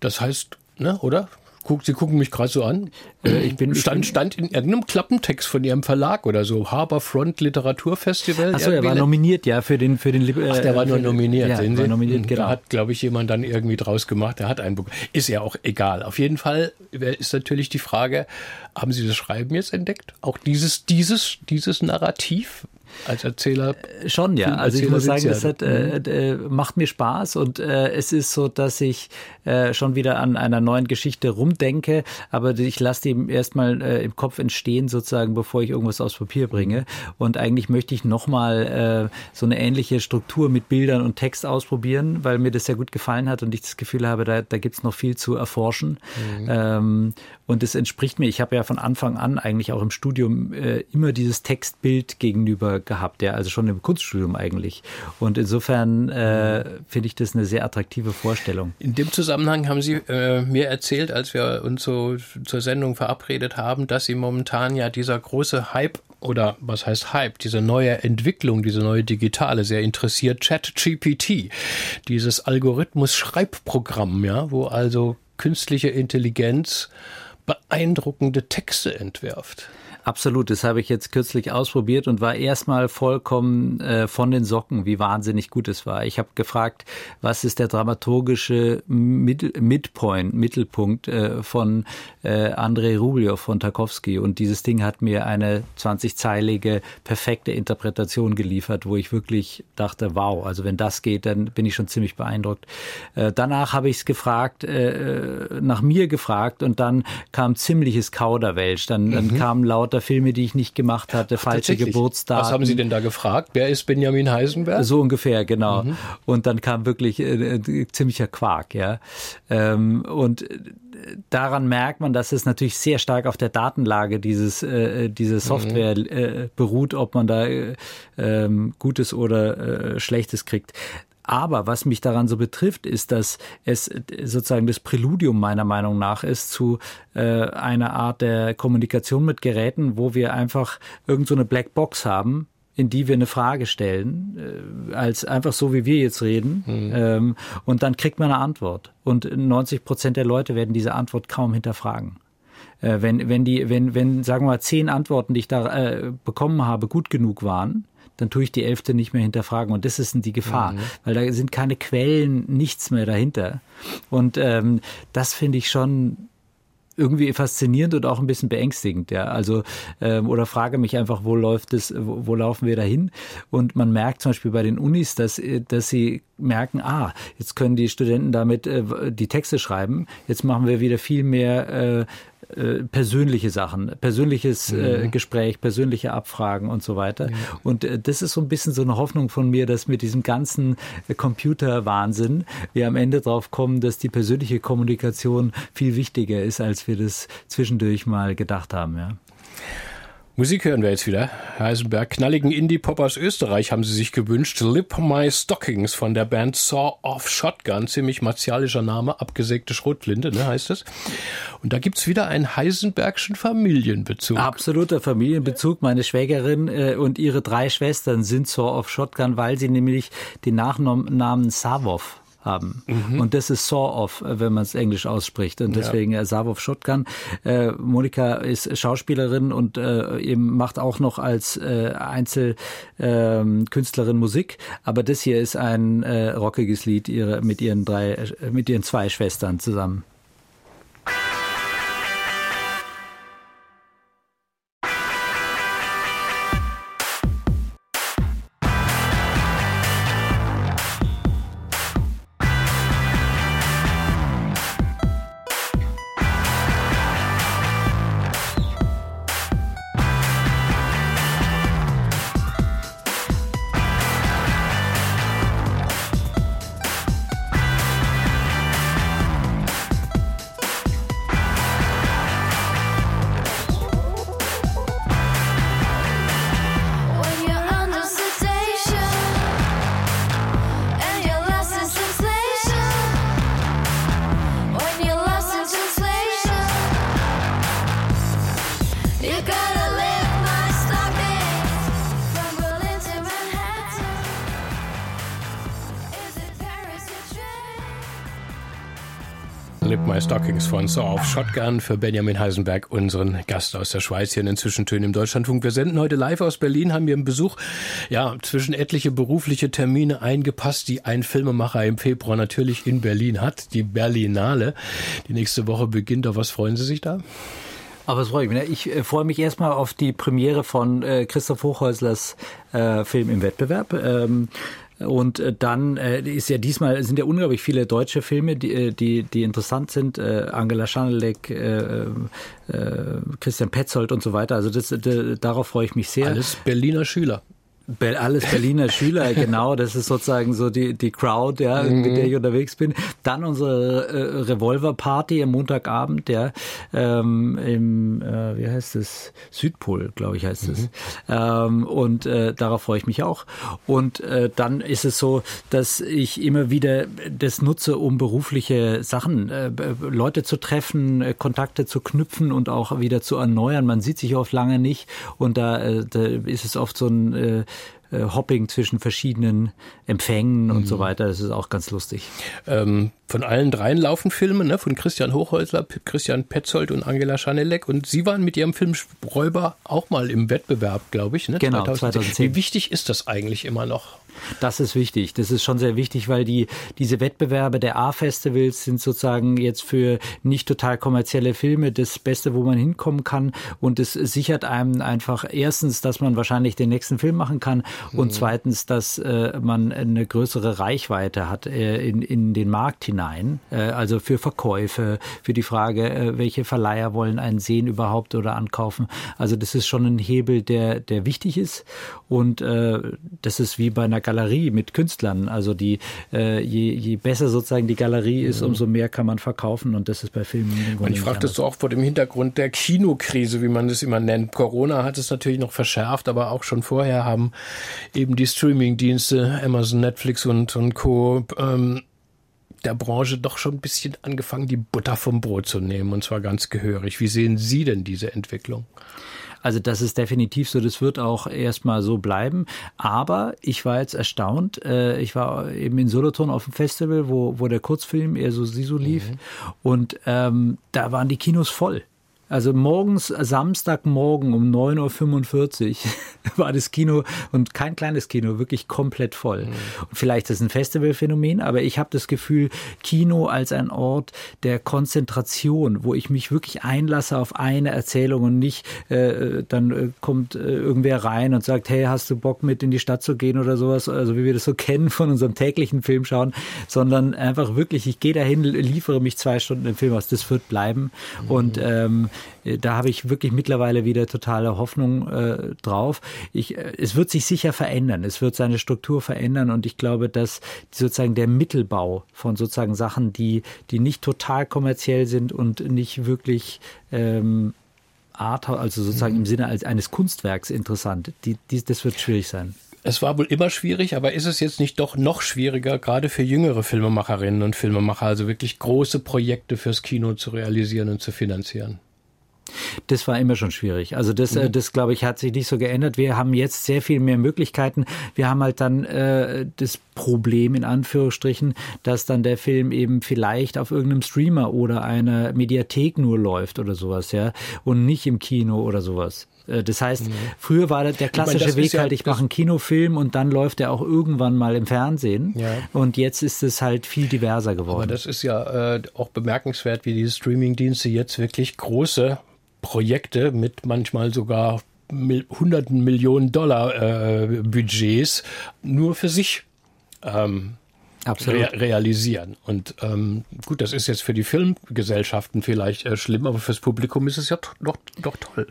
Das heißt, ne, oder? Guck, Sie gucken mich gerade so an. Äh, ich bin stand, stand in irgendeinem Klappentext von Ihrem Verlag oder so. Harbourfront Literaturfestival. Achso, er war nominiert, ja, für den, für den. Äh, Ach, der war nur nominiert. Ja, sehen Sie? War nominiert, genau. Da hat, glaube ich, jemand dann irgendwie draus gemacht. Der hat ein Buch. Ist ja auch egal. Auf jeden Fall ist natürlich die Frage, haben Sie das Schreiben jetzt entdeckt? Auch dieses, dieses, dieses Narrativ? Als Erzähler? Äh, schon, ja. Also ich muss sagen, das hat, äh, mhm. äh, macht mir Spaß und äh, es ist so, dass ich äh, schon wieder an einer neuen Geschichte rumdenke, aber ich lasse die erstmal äh, im Kopf entstehen, sozusagen, bevor ich irgendwas aufs Papier bringe. Und eigentlich möchte ich nochmal äh, so eine ähnliche Struktur mit Bildern und Text ausprobieren, weil mir das sehr gut gefallen hat und ich das Gefühl habe, da, da gibt es noch viel zu erforschen. Mhm. Ähm, und es entspricht mir, ich habe ja von Anfang an eigentlich auch im Studium äh, immer dieses Textbild gegenüber gehabt, ja, also schon im Kunststudium eigentlich. Und insofern äh, finde ich das eine sehr attraktive Vorstellung. In dem Zusammenhang haben Sie äh, mir erzählt, als wir uns so zur Sendung verabredet haben, dass Sie momentan ja dieser große Hype oder was heißt Hype, diese neue Entwicklung, diese neue digitale, sehr interessiert, ChatGPT, dieses Algorithmus-Schreibprogramm, ja, wo also künstliche Intelligenz beeindruckende Texte entwirft. Absolut, das habe ich jetzt kürzlich ausprobiert und war erstmal vollkommen äh, von den Socken, wie wahnsinnig gut es war. Ich habe gefragt, was ist der dramaturgische Mid Midpoint, Mittelpunkt äh, von äh, Andrei Rublev von Tarkovsky und dieses Ding hat mir eine 20-zeilige perfekte Interpretation geliefert, wo ich wirklich dachte, wow, also wenn das geht, dann bin ich schon ziemlich beeindruckt. Äh, danach habe ich es gefragt, äh, nach mir gefragt und dann kam ziemliches Kauderwelsch, dann, dann mhm. kamen lauter lauter Filme, die ich nicht gemacht hatte, Ach, falsche Geburtsdaten. Was haben Sie denn da gefragt? Wer ist Benjamin Heisenberg? So ungefähr, genau. Mhm. Und dann kam wirklich äh, äh, ziemlicher Quark, ja. Ähm, und äh, daran merkt man, dass es natürlich sehr stark auf der Datenlage dieses äh, diese mhm. Software äh, beruht, ob man da äh, ähm, Gutes oder äh, Schlechtes kriegt. Aber was mich daran so betrifft, ist, dass es sozusagen das Präludium meiner Meinung nach ist zu äh, einer Art der Kommunikation mit Geräten, wo wir einfach irgend so eine Blackbox haben, in die wir eine Frage stellen, äh, als einfach so, wie wir jetzt reden. Mhm. Ähm, und dann kriegt man eine Antwort. Und 90 Prozent der Leute werden diese Antwort kaum hinterfragen. Äh, wenn, wenn die, wenn, wenn, sagen wir mal, zehn Antworten, die ich da äh, bekommen habe, gut genug waren, dann tue ich die Elfte nicht mehr hinterfragen. Und das ist die Gefahr, mhm. weil da sind keine Quellen, nichts mehr dahinter. Und ähm, das finde ich schon irgendwie faszinierend und auch ein bisschen beängstigend, ja. Also ähm, oder frage mich einfach, wo läuft es, wo, wo laufen wir dahin? Und man merkt zum Beispiel bei den Unis, dass dass sie merken, ah, jetzt können die Studenten damit äh, die Texte schreiben. Jetzt machen wir wieder viel mehr äh, äh, persönliche Sachen, persönliches äh, mhm. Gespräch, persönliche Abfragen und so weiter. Ja. Und äh, das ist so ein bisschen so eine Hoffnung von mir, dass mit diesem ganzen äh, Computerwahnsinn wir am Ende drauf kommen, dass die persönliche Kommunikation viel wichtiger ist, als wir das zwischendurch mal gedacht haben. Ja. Musik hören wir jetzt wieder. Heisenberg, knalligen Indie-Pop aus Österreich haben sie sich gewünscht. Lip My Stockings von der Band Saw Off Shotgun. Ziemlich martialischer Name, abgesägte Schrotflinte, ne, heißt es. Und da gibt's wieder einen Heisenbergschen Familienbezug. Absoluter Familienbezug. Meine Schwägerin äh, und ihre drei Schwestern sind Saw Off Shotgun, weil sie nämlich den Nachnamen Savov haben. Mhm. Und das ist Saw-Off, wenn man es englisch ausspricht. Und deswegen ja. äh, Savov Shotgun. Äh, Monika ist Schauspielerin und äh, eben macht auch noch als äh, Einzelkünstlerin ähm, Musik. Aber das hier ist ein äh, rockiges Lied ihre, mit ihren drei, äh, mit ihren zwei Schwestern zusammen. So auf Shotgun für Benjamin Heisenberg, unseren Gast aus der Schweiz hier in den Zwischentönen im Deutschlandfunk. Wir senden heute live aus Berlin, haben wir einen Besuch, ja, zwischen etliche berufliche Termine eingepasst, die ein Filmemacher im Februar natürlich in Berlin hat, die Berlinale. Die nächste Woche beginnt. Auf was freuen Sie sich da? Aber was freue ich mich. Ne? Ich äh, freue mich erstmal auf die Premiere von äh, Christoph Hochhäuslers äh, Film im Wettbewerb. Und äh, dann äh, ist ja diesmal sind ja unglaublich viele deutsche Filme, die äh, die, die interessant sind. Angela Schanelek, äh, äh, Christian Petzold und so weiter. Also das, darauf freue ich mich sehr. Alles Berliner Schüler alles Berliner Schüler, genau, das ist sozusagen so die, die Crowd, ja, mhm. mit der ich unterwegs bin. Dann unsere äh, Revolver-Party am Montagabend, ja, ähm, im, äh, wie heißt es, Südpol, glaube ich, heißt es. Mhm. Ähm, und äh, darauf freue ich mich auch. Und äh, dann ist es so, dass ich immer wieder das nutze, um berufliche Sachen, äh, Leute zu treffen, äh, Kontakte zu knüpfen und auch wieder zu erneuern. Man sieht sich oft lange nicht und da, äh, da ist es oft so ein äh, äh, Hopping zwischen verschiedenen Empfängen mhm. und so mhm. weiter. Das ist auch ganz lustig. Ähm, von allen dreien laufen Filme, ne? von Christian Hochhäusler, Christian Petzold und Angela Schanelek. Und Sie waren mit Ihrem Film Räuber auch mal im Wettbewerb, glaube ich. Ne? Genau, 2010. 2010. Wie wichtig ist das eigentlich immer noch? Das ist wichtig. Das ist schon sehr wichtig, weil die, diese Wettbewerbe der A-Festivals sind sozusagen jetzt für nicht total kommerzielle Filme das Beste, wo man hinkommen kann. Und es sichert einem einfach erstens, dass man wahrscheinlich den nächsten Film machen kann und mhm. zweitens, dass äh, man eine größere Reichweite hat äh, in, in den Markt hinein. Äh, also für Verkäufe, für die Frage, äh, welche Verleiher wollen einen sehen überhaupt oder ankaufen. Also das ist schon ein Hebel, der, der wichtig ist. Und äh, das ist wie bei einer Galerie mit Künstlern. Also die, äh, je, je besser sozusagen die Galerie ist, umso mehr kann man verkaufen und das ist bei Filmen. Und ich frage das so auch vor dem Hintergrund der Kinokrise, wie man das immer nennt. Corona hat es natürlich noch verschärft, aber auch schon vorher haben eben die Streaming-Dienste, Amazon, Netflix und, und Co. Ähm, der Branche doch schon ein bisschen angefangen, die Butter vom Brot zu nehmen, und zwar ganz gehörig. Wie sehen Sie denn diese Entwicklung? Also das ist definitiv so, das wird auch erstmal so bleiben. Aber ich war jetzt erstaunt. Äh, ich war eben in Solothurn auf dem Festival, wo, wo der Kurzfilm eher so Sisu lief. Mhm. Und ähm, da waren die Kinos voll. Also morgens, Samstagmorgen um 9.45 Uhr war das Kino und kein kleines Kino, wirklich komplett voll. Mhm. Vielleicht ist es ein Festivalphänomen, aber ich habe das Gefühl, Kino als ein Ort der Konzentration, wo ich mich wirklich einlasse auf eine Erzählung und nicht, äh, dann äh, kommt äh, irgendwer rein und sagt, hey, hast du Bock mit in die Stadt zu gehen oder sowas, also wie wir das so kennen von unserem täglichen Film schauen, sondern einfach wirklich, ich gehe dahin, liefere mich zwei Stunden im Film aus, das wird bleiben mhm. und ähm, äh, da habe ich wirklich mittlerweile wieder totale Hoffnung äh, drauf. Ich, äh, es wird sich sicher verändern. Es wird seine Struktur verändern und ich glaube, dass sozusagen der Mittelbau von sozusagen Sachen, die, die nicht total kommerziell sind und nicht wirklich ähm, Art, also sozusagen mhm. im Sinne als eines Kunstwerks interessant, die, die, das wird schwierig sein. Es war wohl immer schwierig, aber ist es jetzt nicht doch noch schwieriger, gerade für jüngere Filmemacherinnen und Filmemacher, also wirklich große Projekte fürs Kino zu realisieren und zu finanzieren? Das war immer schon schwierig. Also das, äh, mhm. das glaube ich, hat sich nicht so geändert. Wir haben jetzt sehr viel mehr Möglichkeiten. Wir haben halt dann äh, das Problem in Anführungsstrichen, dass dann der Film eben vielleicht auf irgendeinem Streamer oder einer Mediathek nur läuft oder sowas, ja, und nicht im Kino oder sowas. Äh, das heißt, mhm. früher war der klassische meine, Weg ja, halt, ich mache einen Kinofilm und dann läuft er auch irgendwann mal im Fernsehen. Ja. Und jetzt ist es halt viel diverser geworden. Aber das ist ja äh, auch bemerkenswert, wie diese Streamingdienste jetzt wirklich große Projekte mit manchmal sogar hunderten Millionen Dollar äh, Budgets nur für sich. Ähm, Absolut. Re realisieren. Und ähm, gut, das ist jetzt für die Filmgesellschaften vielleicht äh, schlimm, aber fürs Publikum ist es ja doch, doch toll.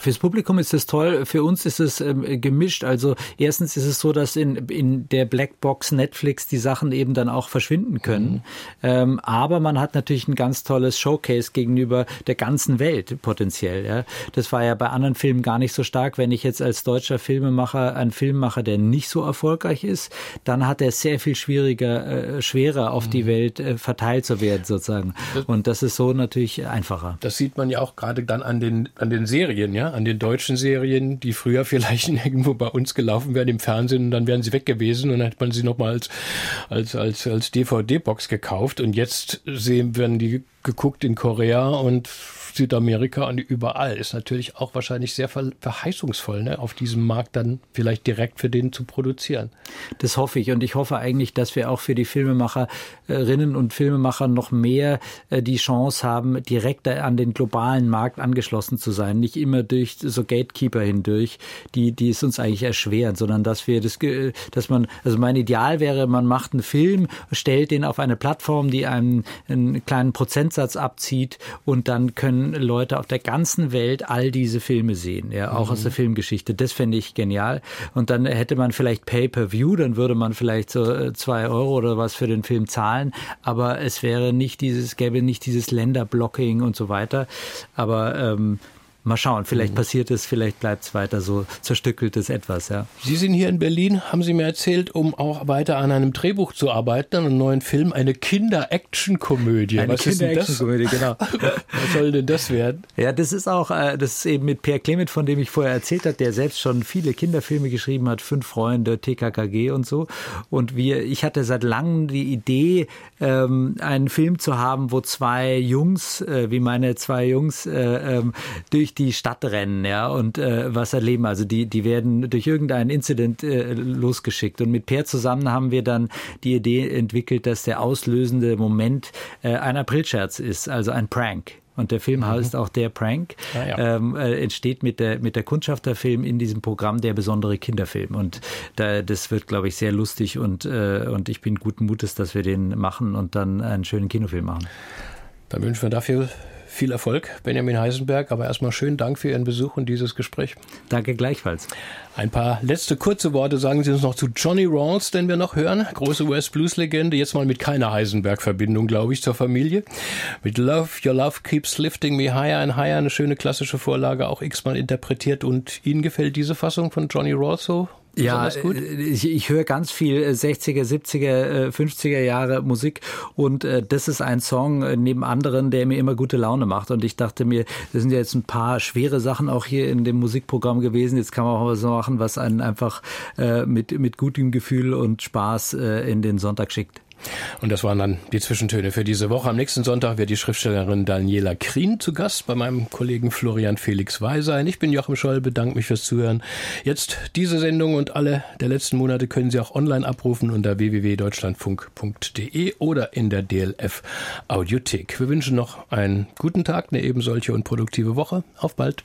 Fürs Publikum ist es toll, für uns ist es ähm, gemischt. Also erstens ist es so, dass in, in der Blackbox Netflix die Sachen eben dann auch verschwinden können. Mhm. Ähm, aber man hat natürlich ein ganz tolles Showcase gegenüber der ganzen Welt potenziell. Ja. Das war ja bei anderen Filmen gar nicht so stark. Wenn ich jetzt als deutscher Filmemacher einen Film mache, der nicht so erfolgreich ist, dann hat er sehr viel schwieriger schwieriger, äh, schwerer auf die mhm. Welt äh, verteilt zu werden sozusagen. Und das ist so natürlich einfacher. Das sieht man ja auch gerade dann an den, an den Serien, ja, an den deutschen Serien, die früher vielleicht irgendwo bei uns gelaufen wären im Fernsehen und dann wären sie weg gewesen und dann hätte man sie nochmal als, als, als, als DVD-Box gekauft und jetzt sehen, werden die geguckt in Korea und Südamerika und überall ist natürlich auch wahrscheinlich sehr verheißungsvoll, ne, auf diesem Markt dann vielleicht direkt für den zu produzieren. Das hoffe ich und ich hoffe eigentlich, dass wir auch für die Filmemacherinnen und Filmemacher noch mehr äh, die Chance haben, direkt an den globalen Markt angeschlossen zu sein, nicht immer durch so Gatekeeper hindurch, die die es uns eigentlich erschweren, sondern dass wir das, dass man, also mein Ideal wäre, man macht einen Film, stellt den auf eine Plattform, die einen, einen kleinen Prozentsatz abzieht und dann können Leute auf der ganzen Welt all diese Filme sehen, ja, auch mhm. aus der mhm. Filmgeschichte. Das fände ich genial. Und dann hätte man vielleicht Pay-per-View, dann würde man vielleicht so äh, zwei Euro oder was für den Film zahlen, aber es wäre nicht dieses, gäbe nicht dieses Länderblocking und so weiter. Aber ähm, Mal schauen, vielleicht mhm. passiert es, vielleicht bleibt es weiter so zerstückeltes etwas, ja. Sie sind hier in Berlin, haben Sie mir erzählt, um auch weiter an einem Drehbuch zu arbeiten, an einem neuen Film, eine Kinder-Action-Komödie. Eine Kinder-Action-Komödie, genau. Was soll denn das werden? Ja, das ist auch, äh, das ist eben mit Pierre Clement, von dem ich vorher erzählt habe, der selbst schon viele Kinderfilme geschrieben hat, Fünf Freunde, TKKG und so. Und wir, ich hatte seit langem die Idee, ähm, einen Film zu haben, wo zwei Jungs, äh, wie meine zwei Jungs, äh, ähm, durch die Stadt rennen, ja, und äh, was erleben. Also die, die werden durch irgendeinen Incident äh, losgeschickt. Und mit Per zusammen haben wir dann die Idee entwickelt, dass der auslösende Moment äh, ein Aprilscherz ist, also ein Prank. Und der Film mhm. heißt auch Der Prank. Ah, ja. ähm, äh, entsteht mit der, mit der Kundschafterfilm in diesem Programm der besondere Kinderfilm. Und da, das wird, glaube ich, sehr lustig und, äh, und ich bin guten Mutes, dass wir den machen und dann einen schönen Kinofilm machen. Dann wünschen wir dafür viel Erfolg, Benjamin Heisenberg. Aber erstmal schönen Dank für Ihren Besuch und dieses Gespräch. Danke gleichfalls. Ein paar letzte kurze Worte sagen Sie uns noch zu Johnny Rawls, den wir noch hören. Große US-Blues-Legende, jetzt mal mit keiner Heisenberg-Verbindung, glaube ich, zur Familie. Mit Love, Your Love Keeps Lifting Me Higher and Higher, eine schöne klassische Vorlage, auch x-mal interpretiert. Und Ihnen gefällt diese Fassung von Johnny Rawls so? Ja, äh, ich, ich höre ganz viel 60er, 70er, 50er Jahre Musik. Und äh, das ist ein Song äh, neben anderen, der mir immer gute Laune macht. Und ich dachte mir, das sind ja jetzt ein paar schwere Sachen auch hier in dem Musikprogramm gewesen, jetzt kann man auch was machen, was einen einfach mit, mit gutem Gefühl und Spaß in den Sonntag schickt. Und das waren dann die Zwischentöne für diese Woche. Am nächsten Sonntag wird die Schriftstellerin Daniela Krien zu Gast bei meinem Kollegen Florian Felix Weisein. Ich bin Joachim Scholl, bedanke mich fürs Zuhören. Jetzt diese Sendung und alle der letzten Monate können Sie auch online abrufen unter www.deutschlandfunk.de oder in der DLF Audiothek. Wir wünschen noch einen guten Tag, eine ebensolche und produktive Woche. Auf bald.